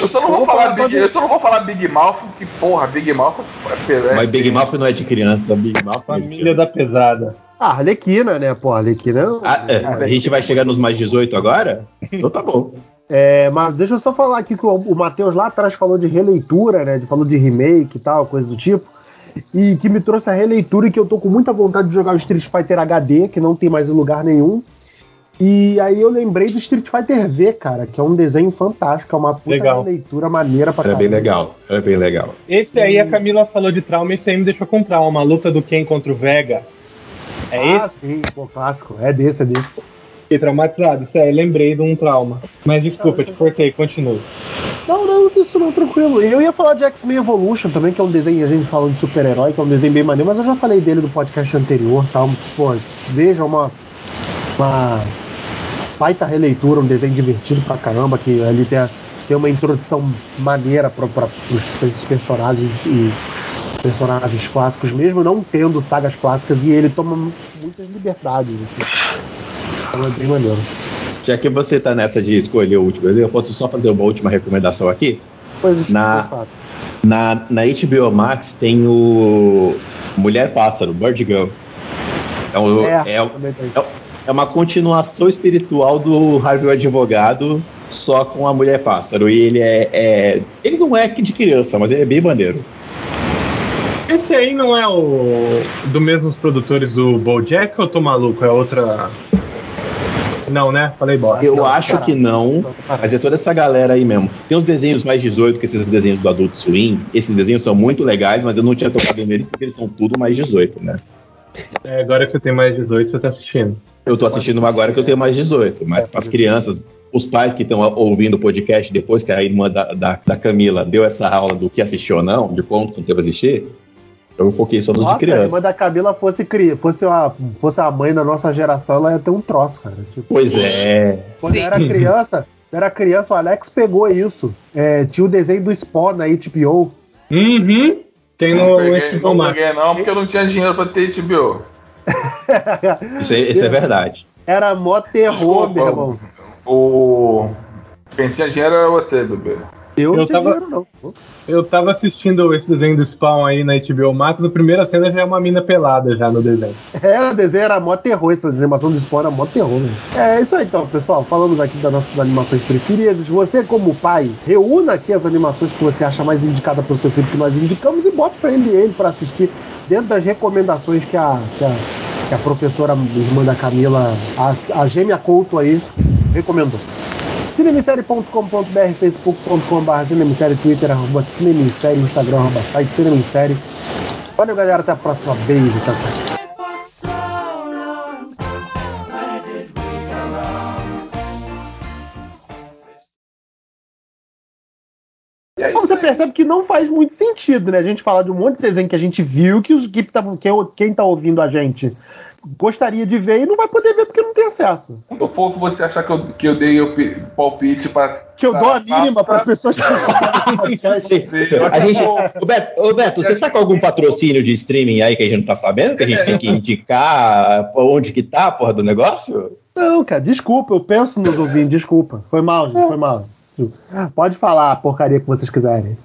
Eu só não Eu vou vou falar falar Big, de- eu só não vou falar Big Mouth, que porra, Big Mouth é, é Mas Big Mouth não é de criança. Big Mouth é Família da pesada. Ah, Arlequina, né? Pô, Arlequina. Ah, é, a gente vai chegar nos mais 18 agora? Então tá bom. É, mas deixa eu só falar aqui que o, o Matheus lá atrás falou de releitura, né? De, falou de remake e tal, coisa do tipo. E que me trouxe a releitura e que eu tô com muita vontade de jogar o Street Fighter HD, que não tem mais em lugar nenhum. E aí eu lembrei do Street Fighter V, cara, que é um desenho fantástico, é uma puta Legal. releitura maneira pra Era bem caramba. legal. Era bem legal. Esse aí a Camila falou de trauma, esse aí me deixou com trauma. A luta do Ken contra o Vega. É ah, esse? sim, pô, clássico. É desse, é desse. Fiquei traumatizado. Isso aí, lembrei de um trauma. Mas desculpa, te cortei, continua. Não, não, isso não, tranquilo. Eu ia falar de X-Men Evolution também, que é um desenho, a gente falando de super-herói, que é um desenho bem maneiro, mas eu já falei dele no podcast anterior, tá? Pô, veja uma, uma baita releitura, um desenho divertido pra caramba, que ali tem, a- tem uma introdução maneira pra, pra, pros pros personagens e personagens clássicos, mesmo não tendo sagas clássicas, e ele toma muitas liberdades, assim. Então é bem maneiro. Já que você tá nessa de escolher o último eu posso só fazer uma última recomendação aqui? Coisas Na- mais fáceis. Na, na HBO Max tem o Mulher Pássaro, Bird Girl. É, um- É, é, é- é uma continuação espiritual do Harvey o Advogado, só com a Mulher Pássaro. E ele é, é- Ele não é de criança, mas ele é bem maneiro. Esse aí não é o. do mesmos produtores do Bojack ou eu tô maluco? É outra. Não, né? Falei bosta. Eu não, acho que não, mas é toda essa galera aí mesmo. Tem os desenhos mais 18, que esses desenhos do Adult Swim. Esses desenhos são muito legais, mas eu não tinha tocado neles porque eles são tudo mais 18, né? É, agora que você tem mais 18, você tá assistindo. Eu tô assistindo uma agora que eu tenho mais 18, mas para as crianças, os pais que estão ouvindo o podcast depois que a irmã da, da, da Camila deu essa aula do que assistiu ou não, de quanto que teve assistir, eu foquei só nos Nossa, de se a irmã criança. da Camila fosse, cri- fosse, uma, fosse a mãe da nossa geração, ela ia ter um troço, cara. Tipo, Pois é. quando eu era criança, eu era criança, o Alex pegou isso. É, tinha o desenho do Spawn na HBO. Uhum. Tem Não no peguei, HBO não Max. peguei não, porque eu não tinha dinheiro pra ter HBO. [laughs] Isso, é, isso é verdade. Era mó terror, Desculpa, meu irmão. O. Quem tinha dinheiro era você, bebê. Eu não Eu tinha tava- dinheiro, não. Eu tava assistindo esse desenho do Spawn aí na HBO Max, a primeira cena já é uma mina pelada já no desenho. É, o desenho era mó terror, essa animação do Spawn era mó terror, velho. É isso aí então, pessoal. Falamos aqui das nossas animações preferidas. Você, como pai, reúna aqui as animações que você acha mais indicada para o seu filho que nós indicamos e bote para ele ele para assistir dentro das recomendações que a, que a, que a professora irmã da Camila, a, a gêmea Couto aí, recomendou. Cinemissérie.com.br, facebook.com.br, cinemissérie, twitter, arroba cinemissérie, instagram, arroba site cinemissérie. Valeu, galera. Até a próxima. Beijo. Tchau, tchau. Então você percebe que não faz muito sentido, né? A gente falar de um monte de desenho que a gente viu, que, os, que tá, que quem tá ouvindo a gente gostaria de ver e não vai poder ver porque não tem acesso. muito fofo você achar que eu, que eu dei o pi- palpite pra. Que eu dou a pra- mínima para as pessoas que estão no podcast. A gente, ô, Beto, ô, Beto, você tá com algum patrocínio de streaming aí que a gente não tá sabendo? Que a gente tem que indicar onde que tá a porra do negócio? Não, cara, desculpa, eu penso nos ouvintes, desculpa. Foi mal, gente, foi mal. Pode falar a porcaria que vocês quiserem.